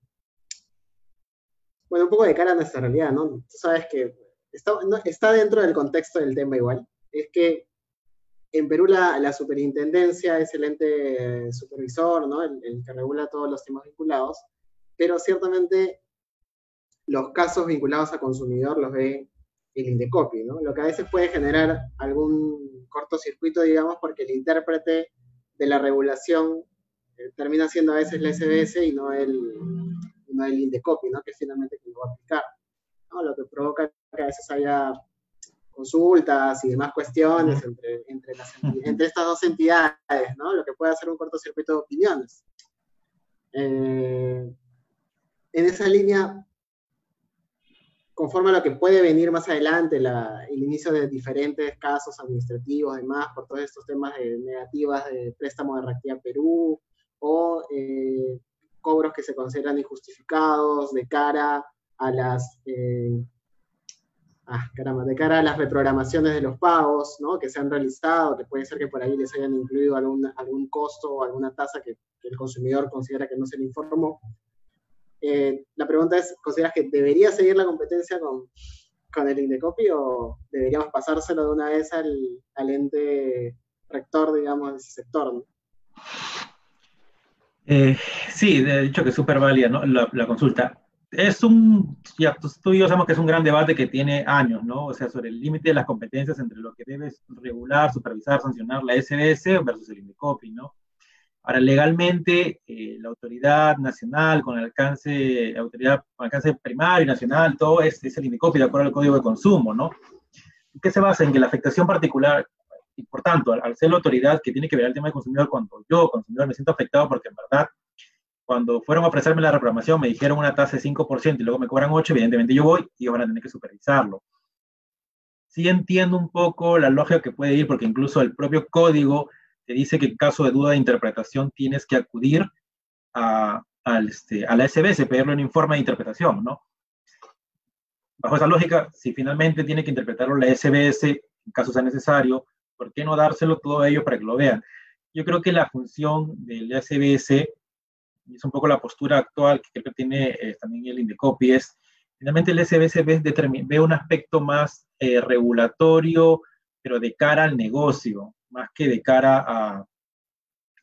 bueno, un poco de cara a nuestra realidad, ¿no? Tú sabes que está, dentro del contexto del tema igual. Es que en Perú la, superintendencia es el ente supervisor, ¿no? El, que regula todos los temas vinculados, pero ciertamente los casos vinculados a consumidor los ve el Indecopi, ¿no? Lo que a veces puede generar algún cortocircuito, digamos, porque el intérprete de la regulación eh, termina siendo a veces la SBS y no el, no el Indecopi, ¿no? que es finalmente lo va a aplicar. ¿no? Lo que provoca que a veces haya consultas y demás cuestiones entre, entre, las, entre estas dos entidades, ¿no? lo que puede hacer un cortocircuito de opiniones. Eh, en esa línea, conforme a lo que puede venir más adelante, el inicio de diferentes casos administrativos, además, por todos estos temas de negativas de préstamo de reactividad Perú, o eh, cobros que se consideran injustificados de cara a las eh, ah, caramba, de cara a las reprogramaciones de los pagos ¿no? que se han realizado, que puede ser que por ahí les hayan incluido algún, algún costo o alguna tasa que, que el consumidor considera que no se le informó. Eh, la pregunta es, ¿consideras que debería seguir la competencia con, el Indecopi o deberíamos pasárselo de una vez al, ente rector, digamos, de ese sector? Eh, sí, de hecho que es súper válida ¿no? la, consulta. Es un, ya tú y yo sabemos que es un gran debate que tiene años, ¿no? O sea, sobre el límite de las competencias entre lo que debe regular, supervisar, sancionar la SBS versus el Indecopi, ¿no? Ahora, legalmente, eh, la autoridad nacional con alcance, autoridad con alcance primario nacional, todo es, es el INDECOPI de acuerdo al Código de Consumo, ¿no? ¿Qué se basa? En que la afectación particular, y por tanto, al, ser la autoridad que tiene que ver el tema del consumidor, cuando yo, consumidor, me siento afectado porque en verdad, cuando fueron a ofrecerme la reprogramación, me dijeron una tasa de 5% y luego me cobran 8%, evidentemente yo voy y van a tener que supervisarlo. Sí entiendo un poco la lógica que puede ir, porque incluso el propio código te dice que en caso de duda de interpretación tienes que acudir a, este, a la SBS, pedirle un informe de interpretación, ¿no? Bajo esa lógica, si finalmente tiene que interpretarlo la SBS, en caso sea necesario, ¿por qué no dárselo todo ello para que lo vean? Yo creo que la función del SBS, y es un poco la postura actual que creo que tiene eh, también el Indecopy, es finalmente el SBS ve, ve un aspecto más eh, regulatorio, pero de cara al negocio, más que de cara a,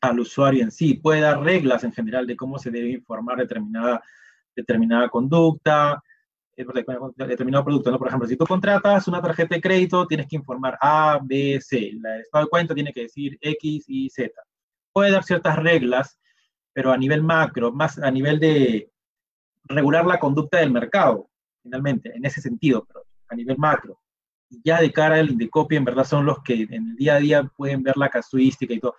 al usuario en sí. Puede dar reglas en general de cómo se debe informar determinada, determinada conducta, eh, determinado producto. ¿no? Por ejemplo, si tú contratas una tarjeta de crédito, tienes que informar A, B, C. El estado de cuenta tiene que decir X y Z. Puede dar ciertas reglas, pero a nivel macro, más a nivel de regular la conducta del mercado, finalmente, en ese sentido, pero a nivel macro ya de cara al Indecopy, en verdad son los que en el día a día pueden ver la casuística y todo.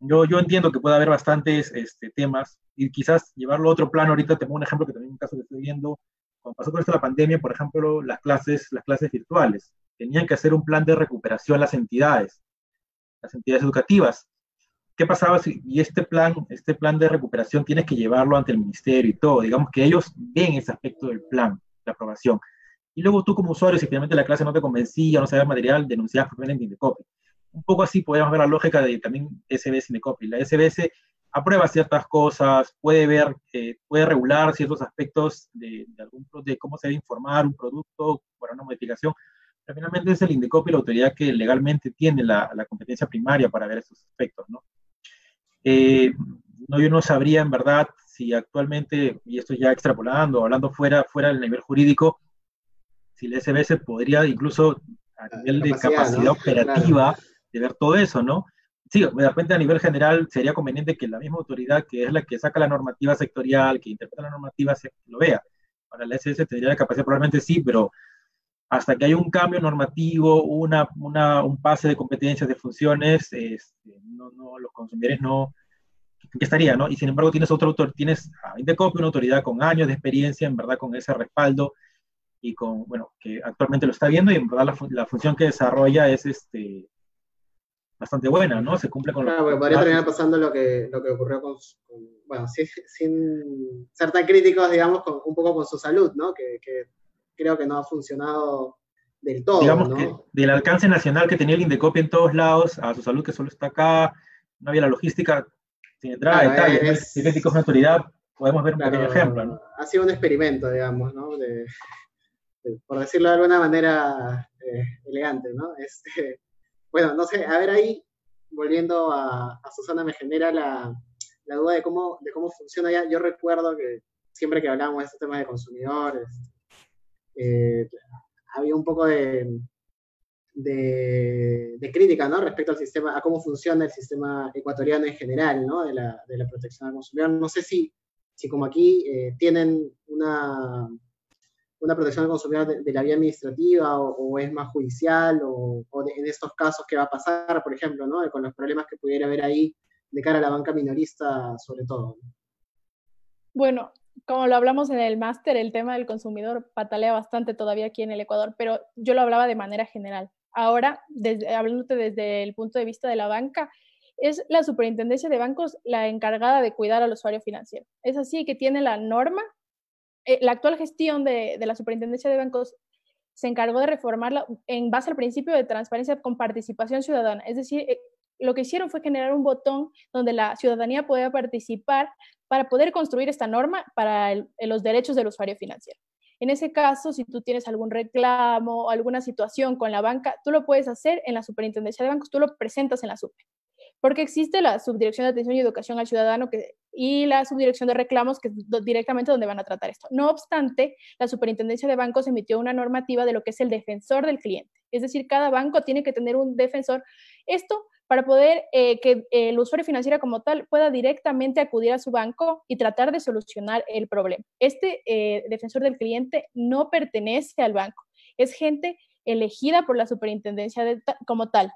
Yo, yo entiendo que puede haber bastantes este, temas y quizás llevarlo a otro plano. Ahorita tengo un ejemplo que también un caso que estoy viendo. Cuando pasó con esto la pandemia, por ejemplo, las clases, las clases virtuales. Tenían que hacer un plan de recuperación las entidades, las entidades educativas. ¿Qué pasaba si y este plan, este plan de recuperación tienes que llevarlo ante el ministerio y todo? Digamos que ellos ven ese aspecto del plan de aprobación y luego tú como usuario, si finalmente la clase no te convencía, no sabías material, denunciabas propiamente Indecopy. Un poco así podemos ver la lógica de también SBS Indecopy. La SBS aprueba ciertas cosas, puede ver, eh, puede regular ciertos aspectos de, de, algún, de cómo se debe informar un producto para una modificación, pero finalmente es el Indecopy la autoridad que legalmente tiene la, la competencia primaria para ver esos aspectos, ¿no? Eh, no, yo no sabría en verdad si actualmente, y esto ya extrapolando, hablando fuera, fuera del nivel jurídico, si el SBS podría incluso a nivel de capacidad operativa de ver todo eso, ¿no? Sí, de repente a nivel general sería conveniente que la misma autoridad que es la que saca la normativa sectorial, que interpreta la normativa, se, lo vea. Para el SS tendría la capacidad, probablemente sí, pero hasta que haya un cambio normativo, una, una, un pase de competencias, de funciones, este, no, no, los consumidores no, ¿qué estaría, no? Y sin embargo tienes otro autor, tienes a Indecopy, una autoridad con años de experiencia, en verdad, con ese respaldo, y con, bueno, que actualmente lo está viendo y en verdad la, la función que desarrolla es este, bastante buena, ¿no? Se cumple con claro, lo podría terminar pasando lo que, lo que ocurrió con, bueno, sin, sin, ser tan críticos, digamos, con, un poco con su salud, ¿no? Que, que, creo que no ha funcionado del todo, Digamos ¿no? que del alcance nacional que tenía el Indecopy en todos lados, a su salud que solo está acá, no había la logística, sin entrar a detalles, es, es una autoridad, podemos ver un claro, pequeño ejemplo, ¿no? Ha sido un experimento, digamos, ¿no? De, por decirlo de alguna manera eh, elegante, ¿no? *laughs* Este, bueno, no sé, a ver ahí, volviendo a, a Susana, me genera la, la, duda de cómo, de cómo funciona ya. Yo recuerdo que siempre que hablamos de estos temas de consumidores, eh, había un poco de, de, de, crítica, ¿no? Respecto al sistema, a cómo funciona el sistema ecuatoriano en general, ¿no? De la, de la protección al consumidor. No sé si, si como aquí eh, tienen una una protección al consumidor de, de la vía administrativa o, o, es más judicial o, o de, en estos casos qué va a pasar, por ejemplo, ¿no? con los problemas que pudiera haber ahí de cara a la banca minorista sobre todo. Bueno, como lo hablamos en el máster, el tema del consumidor patalea bastante todavía aquí en el Ecuador, pero yo lo hablaba de manera general. Ahora, desde, hablándote desde el punto de vista de la banca, es la superintendencia de bancos la encargada de cuidar al usuario financiero. Es así que tiene la norma. Eh, la actual gestión de, la superintendencia de bancos se encargó de reformarla en base al principio de transparencia con participación ciudadana. Es decir, eh, lo que hicieron fue generar un botón donde la ciudadanía podía participar para poder construir esta norma para los derechos del usuario financiero. En ese caso, si tú tienes algún reclamo o alguna situación con la banca, tú lo puedes hacer en la superintendencia de bancos, tú lo presentas en la SUPE porque existe la Subdirección de Atención y Educación al Ciudadano que, y la Subdirección de Reclamos, que es directamente donde van a tratar esto. No obstante, la Superintendencia de Bancos emitió una normativa de lo que es el defensor del cliente. Es decir, cada banco tiene que tener un defensor. Esto para poder eh, que el usuario financiero como tal pueda directamente acudir a su banco y tratar de solucionar el problema. Este eh, defensor del cliente no pertenece al banco, es gente elegida por la superintendencia como tal.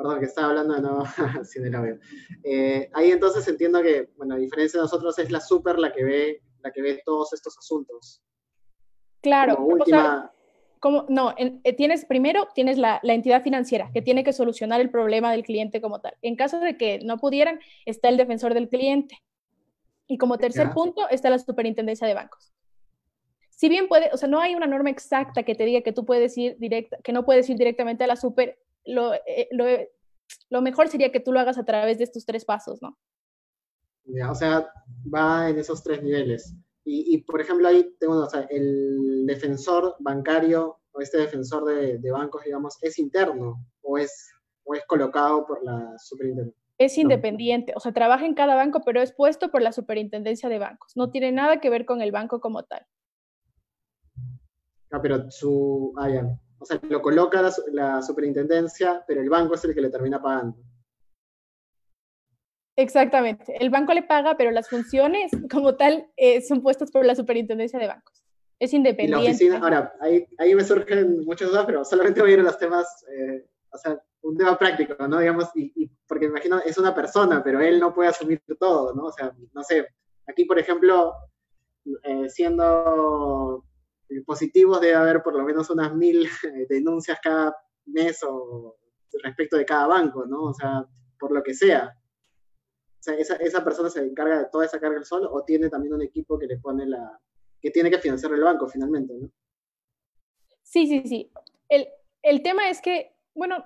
Perdón, que estaba hablando de nuevo *laughs* sin el eh, ahí entonces entiendo que, bueno, a diferencia de nosotros, es la super la que ve, la que ve todos estos asuntos. Claro. Como no, eh, tienes primero tienes la, entidad financiera que tiene que solucionar el problema del cliente como tal. En caso de que no pudieran, está el defensor del cliente. Y como tercer punto está la superintendencia de bancos. Si bien puede, o sea, no hay una norma exacta que te diga que tú puedes ir directa, que no puedes ir directamente a la super, eh, lo, mejor sería que tú lo hagas a través de estos tres pasos, ¿no? o sea, va en esos tres niveles. Y, por ejemplo, ahí tengo, o sea, el defensor bancario o este defensor de, bancos, digamos, ¿es interno o es, o es colocado por la superintendencia? Es independiente, o sea, trabaja en cada banco, pero es puesto por la superintendencia de bancos. No tiene nada que ver con el banco como tal. Ah, pero su. Ah, ya. O sea, lo coloca la, superintendencia, pero el banco es el que le termina pagando. Exactamente. El banco le paga, pero las funciones como tal eh, son puestas por la superintendencia de bancos. Es independiente. la oficina, ahora, ahí, me surgen muchas dudas, pero solamente voy a ir a los temas, eh, o sea, un tema práctico, ¿no? Digamos, y, porque me imagino, es una persona, pero él no puede asumir todo, ¿no? O sea, no sé, aquí, por ejemplo, eh, siendo positivos debe haber por lo menos unas mil eh, denuncias cada mes o respecto de cada banco, ¿no? O sea, por lo que sea. O sea, esa, esa persona se encarga de toda esa carga el solo o tiene también un equipo que le pone la, que tiene que financiar el banco finalmente, ¿no? Sí, sí, sí. El, el tema es que, bueno,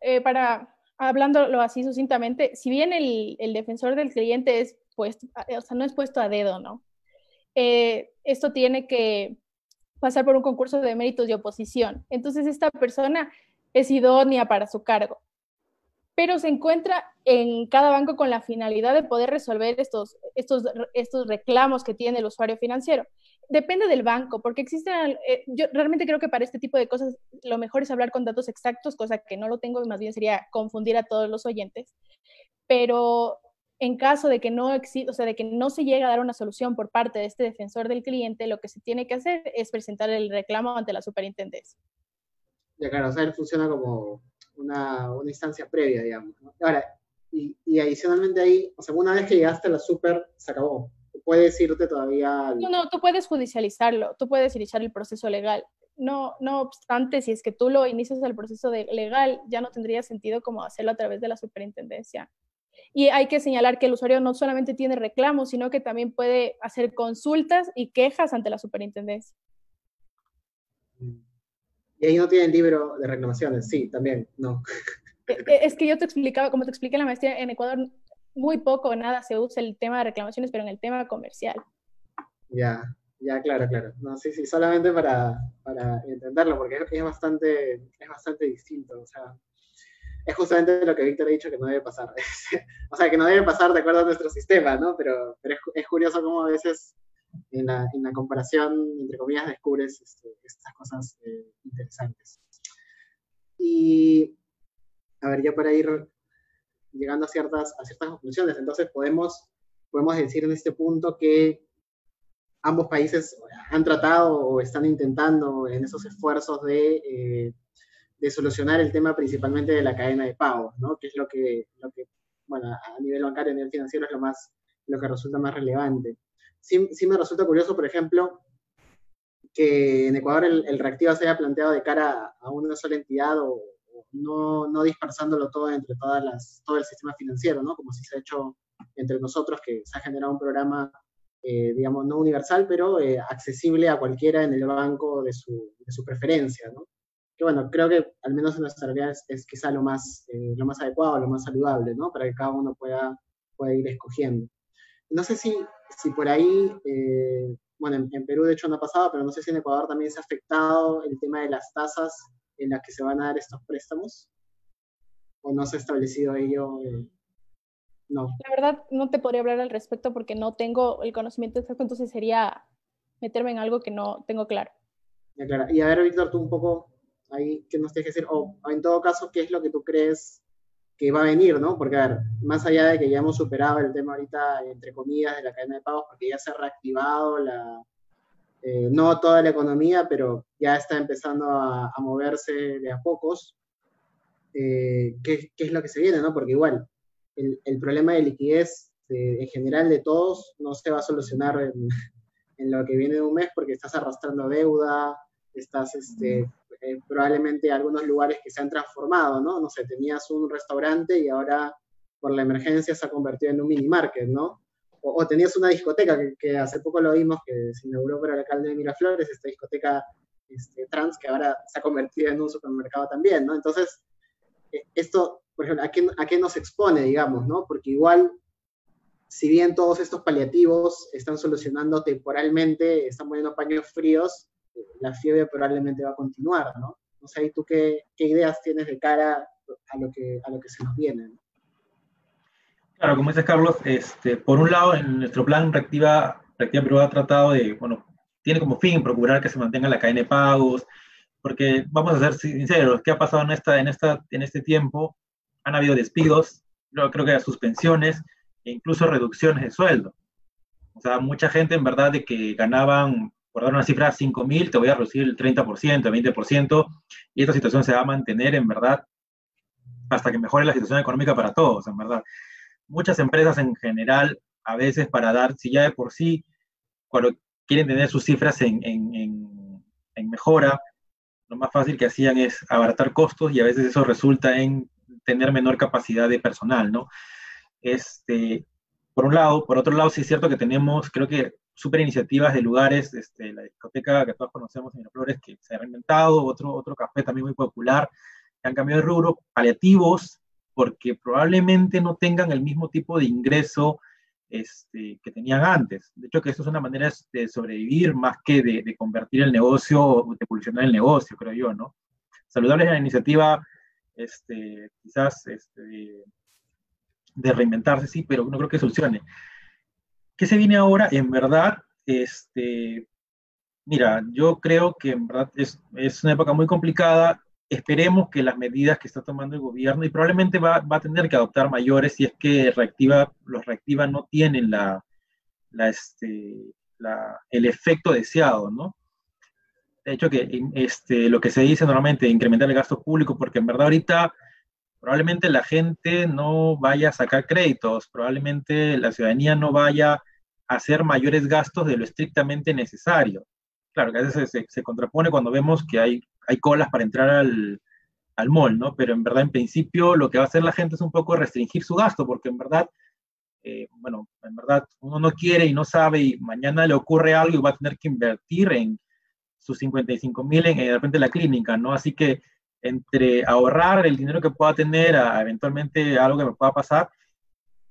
eh, para, hablándolo así sucintamente, si bien el, el, defensor del cliente es puesto, o sea, no es puesto a dedo, ¿no? Eh, esto tiene que pasar por un concurso de méritos de oposición. Entonces esta persona es idónea para su cargo, pero se encuentra en cada banco con la finalidad de poder resolver estos, estos, estos reclamos que tiene el usuario financiero. Depende del banco, porque existen, eh, yo realmente creo que para este tipo de cosas lo mejor es hablar con datos exactos, cosa que no lo tengo, más bien sería confundir a todos los oyentes, pero en caso de que no exista, o sea, de que no se llegue a dar una solución por parte de este defensor del cliente, lo que se tiene que hacer es presentar el reclamo ante la superintendencia. Ya, claro, o sea, él funciona como una, una instancia previa, digamos. Ahora, y, y, adicionalmente ahí, o sea, una vez que llegaste a la super, se acabó. Puedes irte todavía. No, no, tú puedes judicializarlo, tú puedes iniciar el proceso legal. No, no obstante, si es que tú lo inicias el proceso de legal, ya no tendría sentido como hacerlo a través de la superintendencia. Y hay que señalar que el usuario no solamente tiene reclamos, sino que también puede hacer consultas y quejas ante la superintendencia. Y ahí no tienen libro de reclamaciones, sí, también, no. E, e, es que yo te explicaba, como te expliqué en la maestría, en Ecuador muy poco o nada se usa el tema de reclamaciones, pero en el tema comercial. Ya, ya, claro, claro. No, sí, sí, solamente para, para entenderlo, porque es, bastante, es bastante distinto. O sea, es justamente lo que Víctor ha dicho que no debe pasar. *laughs* o sea, que no debe pasar de acuerdo a nuestro sistema, ¿no? Pero, pero es, curioso cómo a veces en la, en la comparación, entre comillas, descubres este, estas cosas eh, interesantes. Y, a ver, ya para ir llegando a ciertas, a ciertas conclusiones, entonces podemos, podemos decir en este punto que ambos países han tratado o están intentando en esos esfuerzos de... Eh, solucionar el tema principalmente de la cadena de pagos, ¿no? Que es lo que, lo que bueno, a nivel bancario, a nivel financiero es lo, más, lo que resulta más relevante. Sí, sí me resulta curioso, por ejemplo, que en Ecuador el, el reactiva se haya planteado de cara a una sola entidad o, no, no, dispersándolo todo entre todas las, todo el sistema financiero, ¿no? Como si se ha hecho entre nosotros, que se ha generado un programa, eh, digamos, no universal, pero eh, accesible a cualquiera en el banco de su, de su, preferencia, ¿no? Que bueno, creo que al menos en nuestra realidad es, es quizá lo más, eh, lo más adecuado, lo más saludable, ¿no? Para que cada uno pueda, pueda ir escogiendo. No sé si, si por ahí bueno, en, Perú de hecho no ha pasado, pero no sé si en Ecuador también se ha afectado el tema de las tasas en las que se van a dar estos préstamos, o no se ha establecido ello. Eh, no. La verdad no te podría hablar al respecto porque no tengo el conocimiento exacto, entonces sería meterme en algo que no tengo claro. Y a ver, Víctor, tú un poco ahí, ¿qué nos tienes que decir? O, en todo caso, ¿qué es lo que tú crees que va a venir, ¿no? Porque, a ver, más allá de que ya hemos superado el tema ahorita, entre comillas, de la cadena de pagos, porque ya se ha reactivado la, eh, no toda la economía, pero ya está empezando a, moverse de a pocos, eh, ¿qué, ¿qué, es lo que se viene, no? Porque igual, el, el problema de liquidez en general de todos no se va a solucionar en, *laughs* en, lo que viene de un mes porque estás arrastrando deuda, estás este, eh, probablemente algunos lugares que se han transformado, ¿no? No sé, tenías un restaurante y ahora por la emergencia se ha convertido en un mini market, ¿no? O, tenías una discoteca que, hace poco lo vimos que se inauguró por el alcalde de Miraflores, esta discoteca este, trans que ahora se ha convertido en un supermercado también, ¿no? Entonces, eh, esto, por ejemplo, ¿a qué, ¿a qué nos expone, digamos, ¿no? Porque igual si bien todos estos paliativos están solucionando temporalmente, están poniendo paños fríos, la fiebre probablemente va a continuar, ¿no? No sé, ¿tú qué, qué, ideas tienes de cara a lo que, a lo que se nos viene? Claro, como dices Carlos, este, por un lado, en nuestro plan Reactiva, Reactiva Perú ha tratado de, bueno, tiene como fin procurar que se mantenga la cadena de pagos, porque vamos a ser sinceros, ¿qué ha pasado en, esta, en, esta, en este tiempo? Han habido despidos, creo, creo que suspensiones e incluso reducciones de sueldo. O sea, mucha gente en verdad de que ganaban por dar una cifra, 5.000, te voy a reducir el 30%, el 20%, y esta situación se va a mantener en verdad hasta que mejore la situación económica para todos, en verdad. Muchas empresas en general, a veces para dar, si ya de por sí, cuando quieren tener sus cifras en, en, en mejora, lo más fácil que hacían es abaratar costos y a veces eso resulta en tener menor capacidad de personal, ¿no? Este, por un lado, por otro lado, sí es cierto que tenemos, creo que super iniciativas de lugares, este, la discoteca que todos conocemos en Miraflores, que se ha reinventado, otro, otro café también muy popular, que han cambiado de rubro, paliativos, porque probablemente no tengan el mismo tipo de ingreso este, que tenían antes. De hecho, que eso es una manera de sobrevivir más que de, convertir el negocio o de evolucionar el negocio, creo yo, ¿no? Saludable la iniciativa, este, quizás este, de reinventarse, sí, pero no creo que solucione. ¿Qué se viene ahora? En verdad, este, mira, yo creo que en verdad es, una época muy complicada. Esperemos que las medidas que está tomando el gobierno, y probablemente va, va a tener que adoptar mayores si es que reactiva, los reactiva no tienen la, este, el efecto deseado, ¿no? De hecho, que este, lo que se dice normalmente, incrementar el gasto público, porque en verdad ahorita probablemente la gente no vaya a sacar créditos, probablemente la ciudadanía no vaya a hacer mayores gastos de lo estrictamente necesario. Claro, que a veces se, contrapone cuando vemos que hay, hay colas para entrar al, al mall, ¿no? Pero en verdad, en principio, lo que va a hacer la gente es un poco restringir su gasto, porque en verdad, eh, bueno, en verdad, uno no quiere y no sabe y mañana le ocurre algo y va a tener que invertir en sus 55 mil en, de repente la clínica, ¿no? Así que entre ahorrar el dinero que pueda tener a eventualmente algo que me pueda pasar,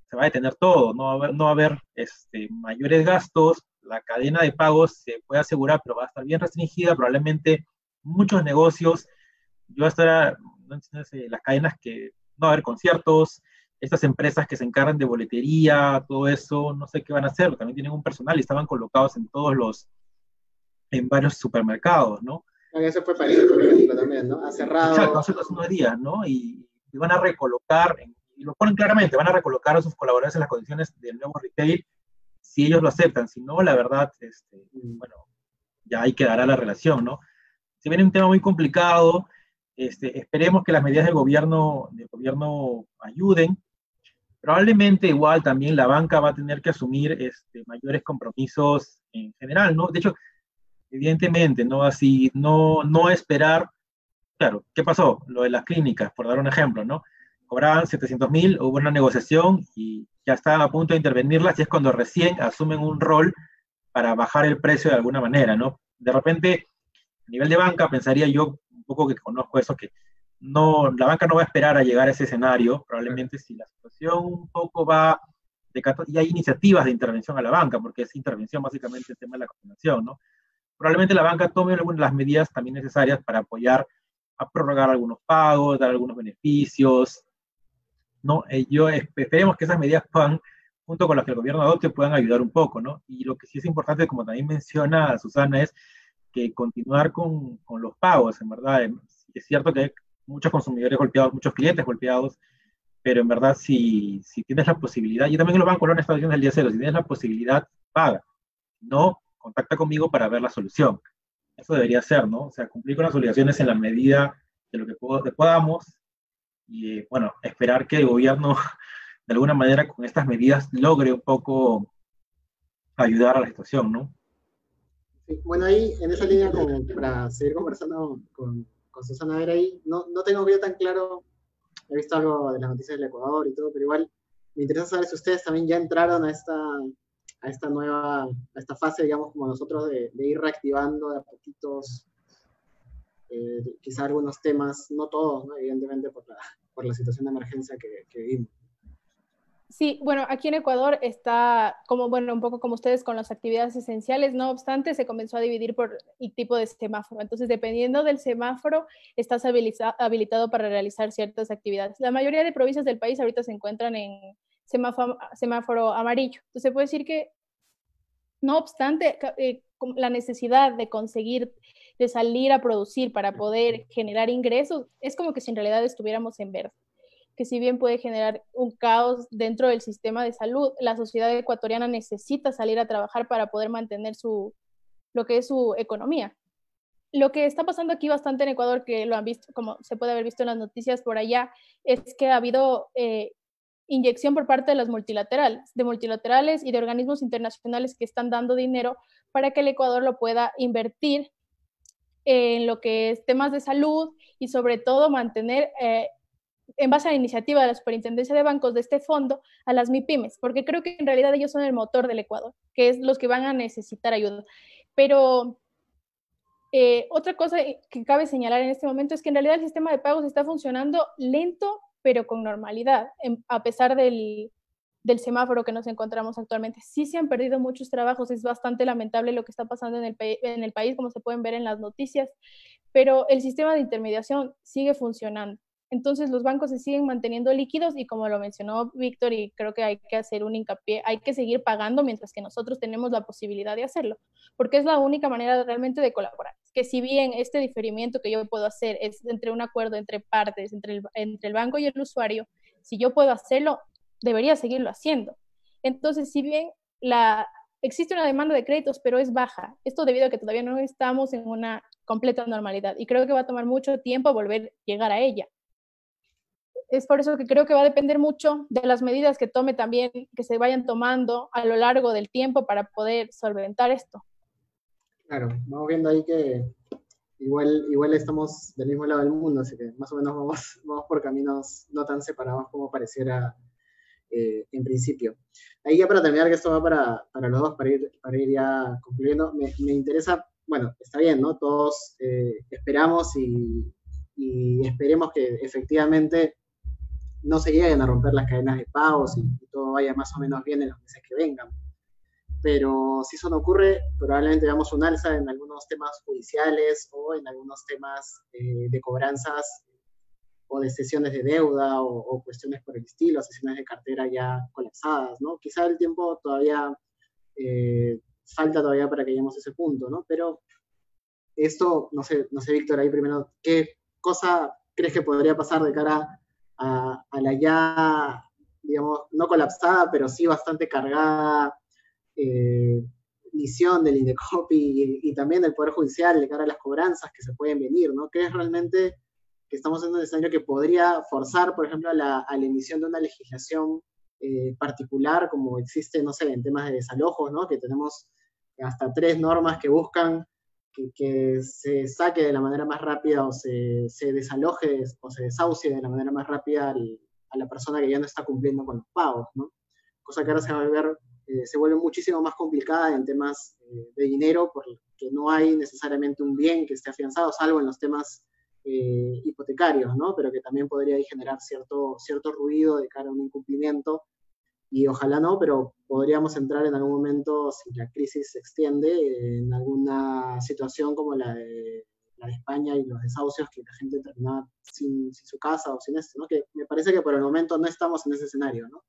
se va a detener todo, no va a haber, no va a haber este, mayores gastos, la cadena de pagos se puede asegurar, pero va a estar bien restringida, probablemente muchos negocios, yo voy a estar, no las cadenas que no va a haber conciertos, estas empresas que se encargan de boletería, todo eso, no sé qué van a hacer, también tienen un personal y estaban colocados en todos los, en varios supermercados, ¿no? Eso fue París, por ejemplo, también, ¿no? Ha cerrado. Exacto, hace, unos días, ¿no? Y, van a recolocar, y lo ponen claramente, van a recolocar a sus colaboradores en las condiciones del nuevo retail si ellos lo aceptan. Si no, la verdad, este, bueno, ya ahí quedará la relación, ¿no? Si viene un tema muy complicado, este, esperemos que las medidas del gobierno, del gobierno ayuden. Probablemente igual también la banca va a tener que asumir este, mayores compromisos en general, ¿no? De hecho, evidentemente, ¿no? Así, no, no esperar, claro, ¿qué pasó? Lo de las clínicas, por dar un ejemplo, ¿no? Cobraban 700 mil, hubo una negociación y ya estaban a punto de intervenirlas y es cuando recién asumen un rol para bajar el precio de alguna manera, ¿no? De repente, a nivel de banca, pensaría yo, un poco que conozco eso, que no, la banca no va a esperar a llegar a ese escenario, probablemente si la situación un poco va de y hay iniciativas de intervención a la banca, porque es intervención básicamente el tema de la coordinación, ¿no? Probablemente la banca tome algunas las medidas también necesarias para apoyar a prorrogar algunos pagos, dar algunos beneficios, ¿no? Eh, yo esperemos que esas medidas puedan, junto con las que el gobierno adopte, puedan ayudar un poco, ¿no? Y lo que sí es importante, como también menciona Susana, es que continuar con, con los pagos, en verdad. Es cierto que hay muchos consumidores golpeados, muchos clientes golpeados, pero en verdad si, si tienes la posibilidad, y también los bancos lo han estado diciendo el día cero, si tienes la posibilidad, paga. No, contacta conmigo para ver la solución. Eso debería ser, ¿no? O sea, cumplir con las obligaciones en la medida de lo que, podamos y, bueno, esperar que el gobierno, *laughs* de alguna manera, con estas medidas logre un poco ayudar a la situación, ¿no? bueno, ahí, en esa línea, para seguir conversando con, con Susana Vera ahí, no, no tengo bien tan claro, he visto algo de las noticias del Ecuador y todo, pero igual me interesa saber si ustedes también ya entraron a esta, a esta nueva, a esta fase, digamos, como nosotros, de, ir reactivando de a poquitos, eh, quizá algunos temas, no todos, evidentemente, por la, por la situación de emergencia que, que vivimos. Sí, bueno, aquí en Ecuador está como, bueno, un poco como ustedes con las actividades esenciales, no obstante, se comenzó a dividir por el tipo de semáforo. Entonces, dependiendo del semáforo, estás habilitado para realizar ciertas actividades. La mayoría de provincias del país ahorita se encuentran en semáforo, semáforo amarillo. Entonces, se puede decir que, no obstante, eh, la necesidad de conseguir, de salir a producir para poder generar ingresos, es como que si en realidad estuviéramos en verde que si bien puede generar un caos dentro del sistema de salud, la sociedad ecuatoriana necesita salir a trabajar para poder mantener su, lo que es su economía. Lo que está pasando aquí bastante en Ecuador, que lo han visto, como se puede haber visto en las noticias por allá, es que ha habido eh, inyección por parte de los multilaterales, de multilaterales y de organismos internacionales que están dando dinero para que el Ecuador lo pueda invertir en lo que es temas de salud y sobre todo mantener eh, en base a la iniciativa de la Superintendencia de Bancos de este fondo a las MIPIMES, porque creo que en realidad ellos son el motor del Ecuador, que es los que van a necesitar ayuda. Pero eh, otra cosa que cabe señalar en este momento es que en realidad el sistema de pagos está funcionando lento, pero con normalidad, a pesar del, semáforo que nos encontramos actualmente. Sí se han perdido muchos trabajos, es bastante lamentable lo que está pasando en el país, como se pueden ver en las noticias, pero el sistema de intermediación sigue funcionando. Entonces los bancos se siguen manteniendo líquidos y como lo mencionó Víctor y creo que hay que hacer un hincapié, hay que seguir pagando mientras que nosotros tenemos la posibilidad de hacerlo, porque es la única manera realmente de colaborar. Que si bien este diferimiento que yo puedo hacer es entre un acuerdo entre partes, entre el, banco y el usuario, si yo puedo hacerlo, debería seguirlo haciendo. Entonces, si bien existe una demanda de créditos, pero es baja. Esto debido a que todavía no estamos en una completa normalidad y creo que va a tomar mucho tiempo volver a llegar a ella es por eso que creo que va a depender mucho de las medidas que tome también, que se vayan tomando a lo largo del tiempo para poder solventar esto. Claro, vamos viendo ahí que igual, igual estamos del mismo lado del mundo, así que más o menos vamos, *laughs* vamos por caminos no tan separados como pareciera eh, en principio. Ahí ya para terminar, que esto va para, para los dos, para ir, para ir ya concluyendo, me, me interesa, bueno, está bien, ¿no? Todos eh, esperamos y, y esperemos que efectivamente no se lleguen a romper las cadenas de pagos y, todo vaya más o menos bien en los meses que vengan. Pero si eso no ocurre, probablemente veamos un alza en algunos temas judiciales o en algunos temas eh, de cobranzas o de sesiones de deuda o, cuestiones por el estilo, sesiones de cartera ya colapsadas, ¿no? Quizá el tiempo todavía eh, falta todavía para que lleguemos a ese punto, ¿no? Pero esto, no sé, no sé, Víctor, ahí primero, ¿qué cosa crees que podría pasar de cara a, la ya, digamos, no colapsada, pero sí bastante cargada eh, misión del INDECOPI y, también del Poder Judicial de cara a las cobranzas que se pueden venir, ¿no? ¿Crees realmente que estamos en un escenario que podría forzar, por ejemplo, a la, emisión de una legislación eh, particular, como existe, no sé, en temas de desalojos, ¿no? Que tenemos hasta tres normas que buscan que, se saque de la manera más rápida o se, se desaloje o se desahucie de la manera más rápida a la persona que ya no está cumpliendo con los pagos, ¿no? Cosa que ahora se va a ver, eh, se vuelve muchísimo más complicada en temas eh, de dinero, porque no hay necesariamente un bien que esté afianzado, salvo en los temas eh, hipotecarios, ¿no? Pero que también podría generar cierto, cierto ruido de cara a un incumplimiento y ojalá no, pero podríamos entrar en algún momento, si la crisis se extiende, en alguna situación como la de, la de España y los desahucios, que la gente terminaba sin, su casa o sin esto, ¿no? Que me parece que por el momento no estamos en ese escenario, ¿no?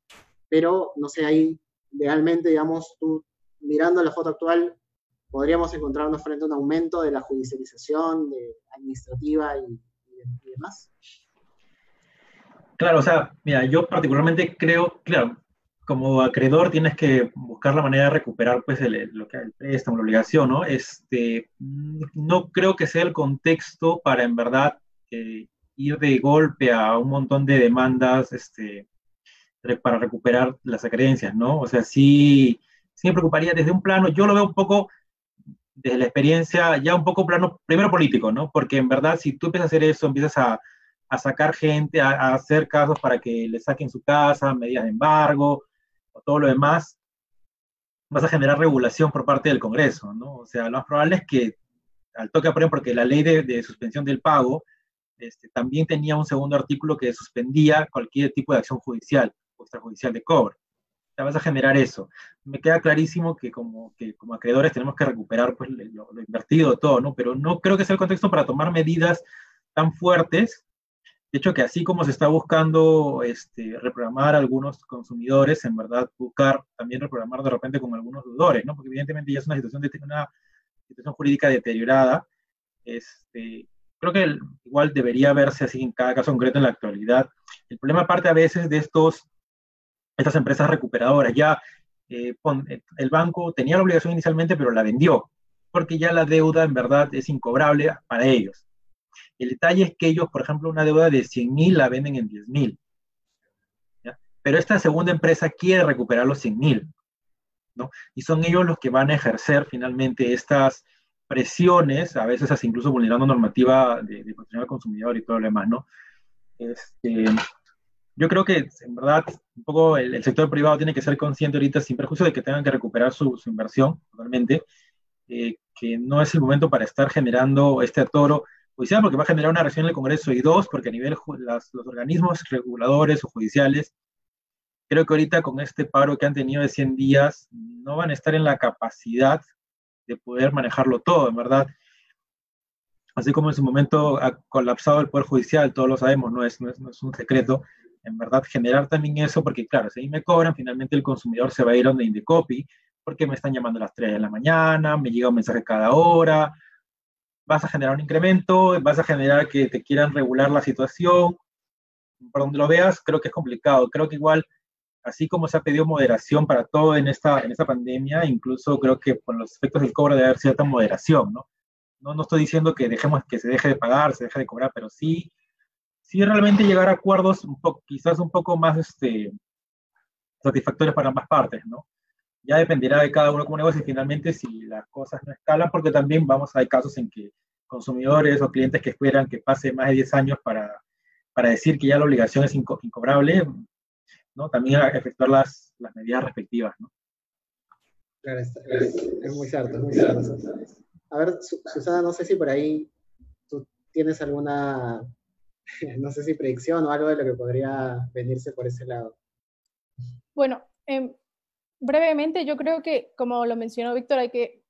Pero, no sé, ahí realmente, digamos, tú mirando la foto actual, podríamos encontrarnos frente a un aumento de la judicialización de administrativa y, y demás. Claro, o sea, mira, yo particularmente creo, claro, como acreedor tienes que buscar la manera de recuperar pues el, lo que el préstamo, la obligación, ¿no? Este, no creo que sea el contexto para en verdad eh, ir de golpe a un montón de demandas este, para recuperar las acreencias, ¿no? O sea, sí, sí me preocuparía desde un plano, yo lo veo un poco desde la experiencia, ya un poco plano, primero político, ¿no? Porque en verdad si tú empiezas a hacer eso, empiezas a, a sacar gente, a, hacer casos para que le saquen su casa, medidas de embargo, o todo lo demás, vas a generar regulación por parte del Congreso, ¿no? O sea, lo más probable es que al toque ejemplo, porque la ley de, suspensión del pago este, también tenía un segundo artículo que suspendía cualquier tipo de acción judicial o extrajudicial de cobro. O sea, vas a generar eso. Me queda clarísimo que como, que como acreedores tenemos que recuperar pues, lo, lo invertido, todo, ¿no? Pero no creo que sea el contexto para tomar medidas tan fuertes de hecho, que así como se está buscando este, reprogramar a algunos consumidores, en verdad buscar también reprogramar de repente con algunos deudores, ¿no? Porque evidentemente ya es una situación, de, una situación jurídica deteriorada. Este, creo que igual debería verse así en cada caso concreto en la actualidad. El problema parte a veces de estos, estas empresas recuperadoras. Ya eh, el banco tenía la obligación inicialmente, pero la vendió, porque ya la deuda en verdad es incobrable para ellos. El detalle es que ellos, por ejemplo, una deuda de 100 mil la venden en 10 mil. Pero esta segunda empresa quiere recuperar los 100 mil. ¿no? Y son ellos los que van a ejercer finalmente estas presiones, a veces hasta incluso vulnerando normativa de, de protección al consumidor y todo lo demás, ¿no? Este, yo creo que en verdad un poco el, sector privado tiene que ser consciente ahorita sin perjuicio de que tengan que recuperar su, inversión totalmente, eh, que no es el momento para estar generando este atoro judicial porque va a generar una reacción en el Congreso y dos, porque a nivel las, los organismos reguladores o judiciales, creo que ahorita con este paro que han tenido de 100 días, no van a estar en la capacidad de poder manejarlo todo, en verdad. Así como en su momento ha colapsado el Poder Judicial, todos lo sabemos, no es, no es, no es un secreto, en verdad generar también eso, porque claro, si ahí me cobran, finalmente el consumidor se va a ir donde Indecopy, porque me están llamando a las 3 de la mañana, me llega un mensaje cada hora, vas a generar un incremento, vas a generar que te quieran regular la situación. Por donde lo veas, creo que es complicado. Creo que igual, así como se ha pedido moderación para todo en esta, en esta pandemia, incluso creo que con los efectos del cobro debe haber cierta moderación, ¿no? No, no estoy diciendo que dejemos que se deje de pagar, se deje de cobrar, pero sí, sí realmente llegar a acuerdos quizás un poco más este, satisfactorios para ambas partes, ¿no? Ya dependerá de cada uno como negocio y finalmente si las cosas no escalan, porque también vamos a hay casos en que consumidores o clientes que esperan que pase más de 10 años para, para decir que ya la obligación es incobrable, ¿no? También a efectuar las, las medidas respectivas, ¿no? Claro, es, es, muy cierto, es muy cierto. A ver, Susana, no sé si por ahí tú tienes alguna, *laughs* no sé si predicción o algo de lo que podría venirse por ese lado. Bueno, eh, brevemente, yo creo que, como lo mencionó Víctor, hay que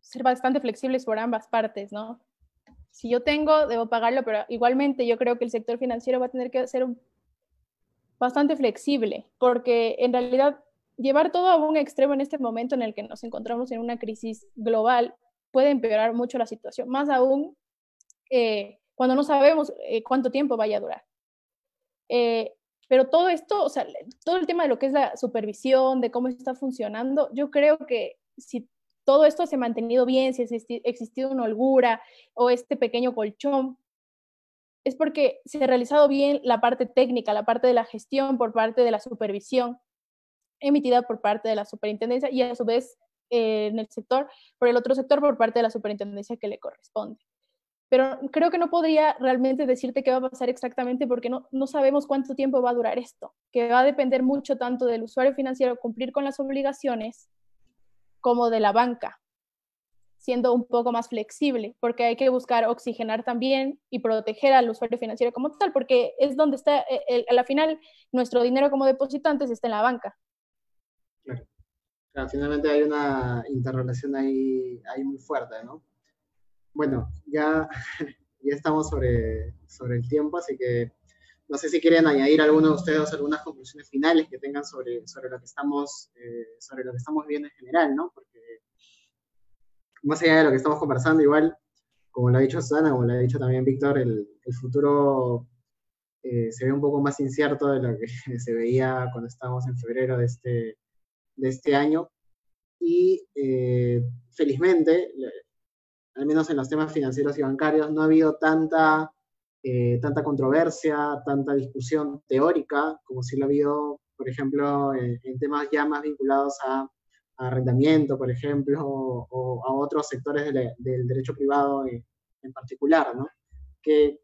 ser bastante flexibles por ambas partes, ¿no? Si yo tengo, debo pagarlo, pero igualmente yo creo que el sector financiero va a tener que ser bastante flexible, porque en realidad llevar todo a un extremo en este momento en el que nos encontramos en una crisis global puede empeorar mucho la situación, más aún eh, cuando no sabemos eh, cuánto tiempo vaya a durar. Eh, pero todo esto, o sea, todo el tema de lo que es la supervisión, de cómo está funcionando, yo creo que si todo esto se ha mantenido bien, si ha existido una holgura o este pequeño colchón, es porque se ha realizado bien la parte técnica, la parte de la gestión por parte de la supervisión emitida por parte de la superintendencia y a su vez eh, en el sector, por el otro sector por parte de la superintendencia que le corresponde. Pero creo que no podría realmente decirte qué va a pasar exactamente porque no, no sabemos cuánto tiempo va a durar esto, que va a depender mucho tanto del usuario financiero cumplir con las obligaciones como de la banca, siendo un poco más flexible, porque hay que buscar oxigenar también y proteger al usuario financiero como tal, porque es donde está, eh, a la final, nuestro dinero como depositantes está en la banca. Claro. finalmente hay una interrelación ahí, ahí muy fuerte, ¿no? Bueno, ya, *laughs* ya estamos sobre, sobre el tiempo, así que no sé si quieren añadir alguno de ustedes algunas conclusiones finales que tengan sobre, sobre, lo, que estamos, eh, sobre lo que estamos viendo en general, ¿no? Porque más allá de lo que estamos conversando, igual, como lo ha dicho Susana, como lo ha dicho también Víctor, el, el futuro eh, se ve un poco más incierto de lo que *laughs* se veía cuando estábamos en febrero de este, de este año. Y eh, felizmente, al menos en los temas financieros y bancarios, no ha habido tanta, eh, tanta controversia, tanta discusión teórica, como sí lo ha habido, por ejemplo, en, temas ya más vinculados a, arrendamiento, por ejemplo, o, a otros sectores del derecho privado en, particular, ¿no? Que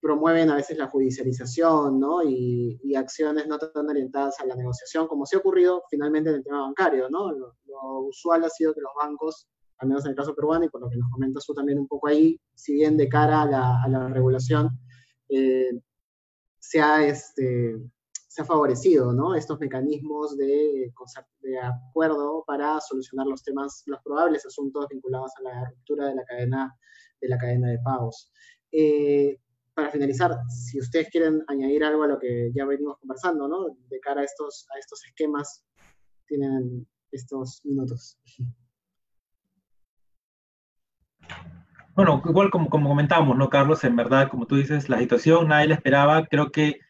promueven a veces la judicialización ¿no? y, acciones no tan orientadas a la negociación, como se ha ocurrido finalmente en el tema bancario. ¿no? Lo, usual ha sido que los bancos, al menos en el caso peruano, y por lo que nos comentas tú también un poco ahí, si bien de cara a la, regulación, eh, se, ha, este, se favorecido ¿no? estos mecanismos de, de acuerdo para solucionar los temas, los probables asuntos vinculados a la ruptura de la cadena de, la cadena de pagos. Eh, para finalizar, si ustedes quieren añadir algo a lo que ya venimos conversando, ¿no? De cara a estos, a estos esquemas, tienen estos minutos. Bueno, igual como, como comentábamos, ¿no, Carlos? En verdad, como tú dices, la situación nadie la esperaba. Creo que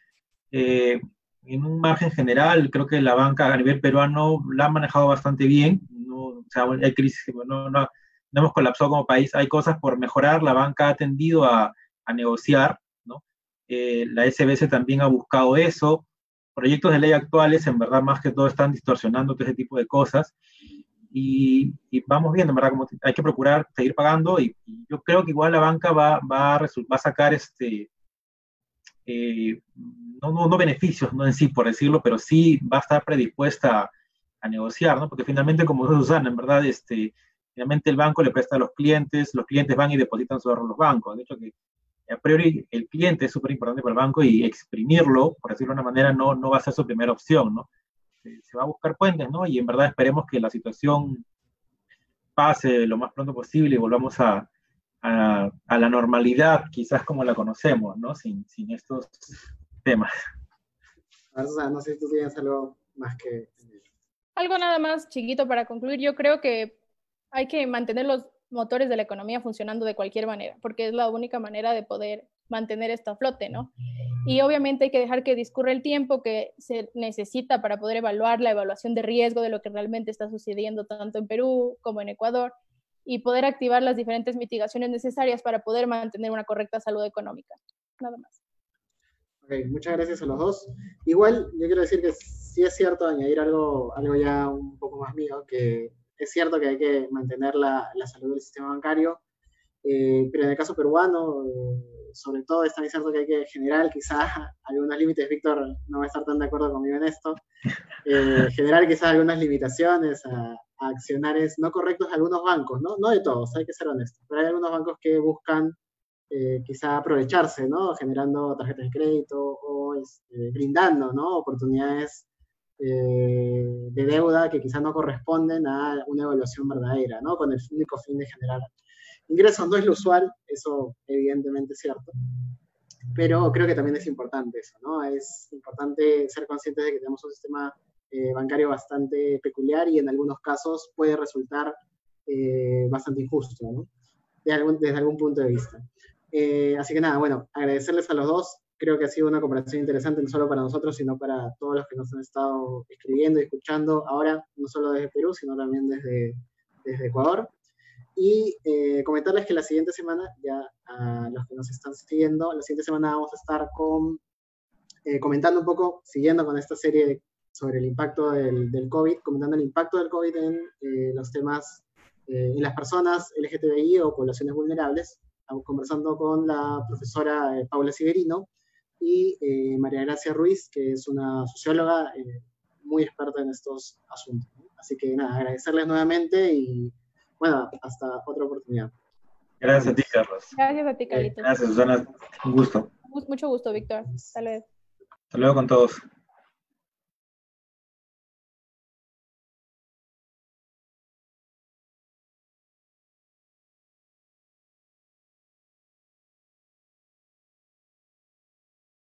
eh, en un margen general, creo que la banca a nivel peruano la ha manejado bastante bien. No, o sea, hay crisis, no, no, no hemos colapsado como país. Hay cosas por mejorar. La banca ha tendido a a negociar, ¿no? Eh, la SBS también ha buscado eso. Proyectos de ley actuales, en verdad, más que todo están distorsionando todo ese tipo de cosas. Y, vamos viendo, en verdad, como hay que procurar seguir pagando y, yo creo que igual la banca va, va, a, va a sacar este, eh, no, no, no, beneficios, no en sí, por decirlo, pero sí va a estar predispuesta a, negociar, ¿no? Porque finalmente, como dice Susana, en verdad, este, finalmente el banco le presta a los clientes, los clientes van y depositan sobre los bancos. De hecho, que a priori el cliente es súper importante para el banco y exprimirlo, por decirlo de una manera, no, no va a ser su primera opción, ¿no? Se, va a buscar puentes, ¿no? Y en verdad esperemos que la situación pase lo más pronto posible y volvamos a, a, a la normalidad, quizás como la conocemos, ¿no? Sin, sin estos temas. no sé si tú tienes algo más que... Algo nada más chiquito para concluir. Yo creo que hay que mantener los motores de la economía funcionando de cualquier manera, porque es la única manera de poder mantener esta flote, ¿no? Y obviamente hay que dejar que discurra el tiempo que se necesita para poder evaluar la evaluación de riesgo de lo que realmente está sucediendo tanto en Perú como en Ecuador y poder activar las diferentes mitigaciones necesarias para poder mantener una correcta salud económica. Nada más. Ok, muchas gracias a los dos. Igual, yo quiero decir que sí es cierto añadir algo, algo ya un poco más mío, que es cierto que hay que mantener la, la salud del sistema bancario, eh, pero en el caso peruano, eh, sobre todo, es también cierto que hay que generar quizás *laughs* algunos límites. Víctor no va a estar tan de acuerdo conmigo en esto. Eh, *laughs* generar quizás algunas limitaciones a, a, accionares no correctos de algunos bancos, ¿no? No de todos, hay que ser honestos, pero hay algunos bancos que buscan eh, quizá aprovecharse, ¿no? Generando tarjetas de crédito o este, brindando, ¿no? Oportunidades de deuda que quizás no corresponden a una evaluación verdadera, ¿no? Con el único fin de generar ingresos. No es lo usual, eso evidentemente es cierto, pero creo que también es importante eso, ¿no? Es importante ser conscientes de que tenemos un sistema eh, bancario bastante peculiar y en algunos casos puede resultar eh, bastante injusto, ¿no? desde algún punto de vista. así que nada, bueno, agradecerles a los dos creo que ha sido una comparación interesante no solo para nosotros, sino para todos los que nos han estado escribiendo y escuchando ahora, no solo desde Perú, sino también desde, desde Ecuador. Y eh, comentarles que la siguiente semana, ya a los que nos están siguiendo, la siguiente semana vamos a estar con, eh, comentando un poco, siguiendo con esta serie sobre el impacto del, del, COVID, comentando el impacto del COVID en eh, los temas, en las personas LGTBI o poblaciones vulnerables. Estamos conversando con la profesora Paula Siberino y María Gracia Ruiz, que es una socióloga muy experta en estos asuntos. Así que nada, agradecerles nuevamente y bueno, hasta otra oportunidad. Gracias a ti, Carlos. Gracias a ti, Carlitos. gracias, Susana. Un gusto. Mucho gusto, Víctor. Hasta luego. Hasta luego con todos.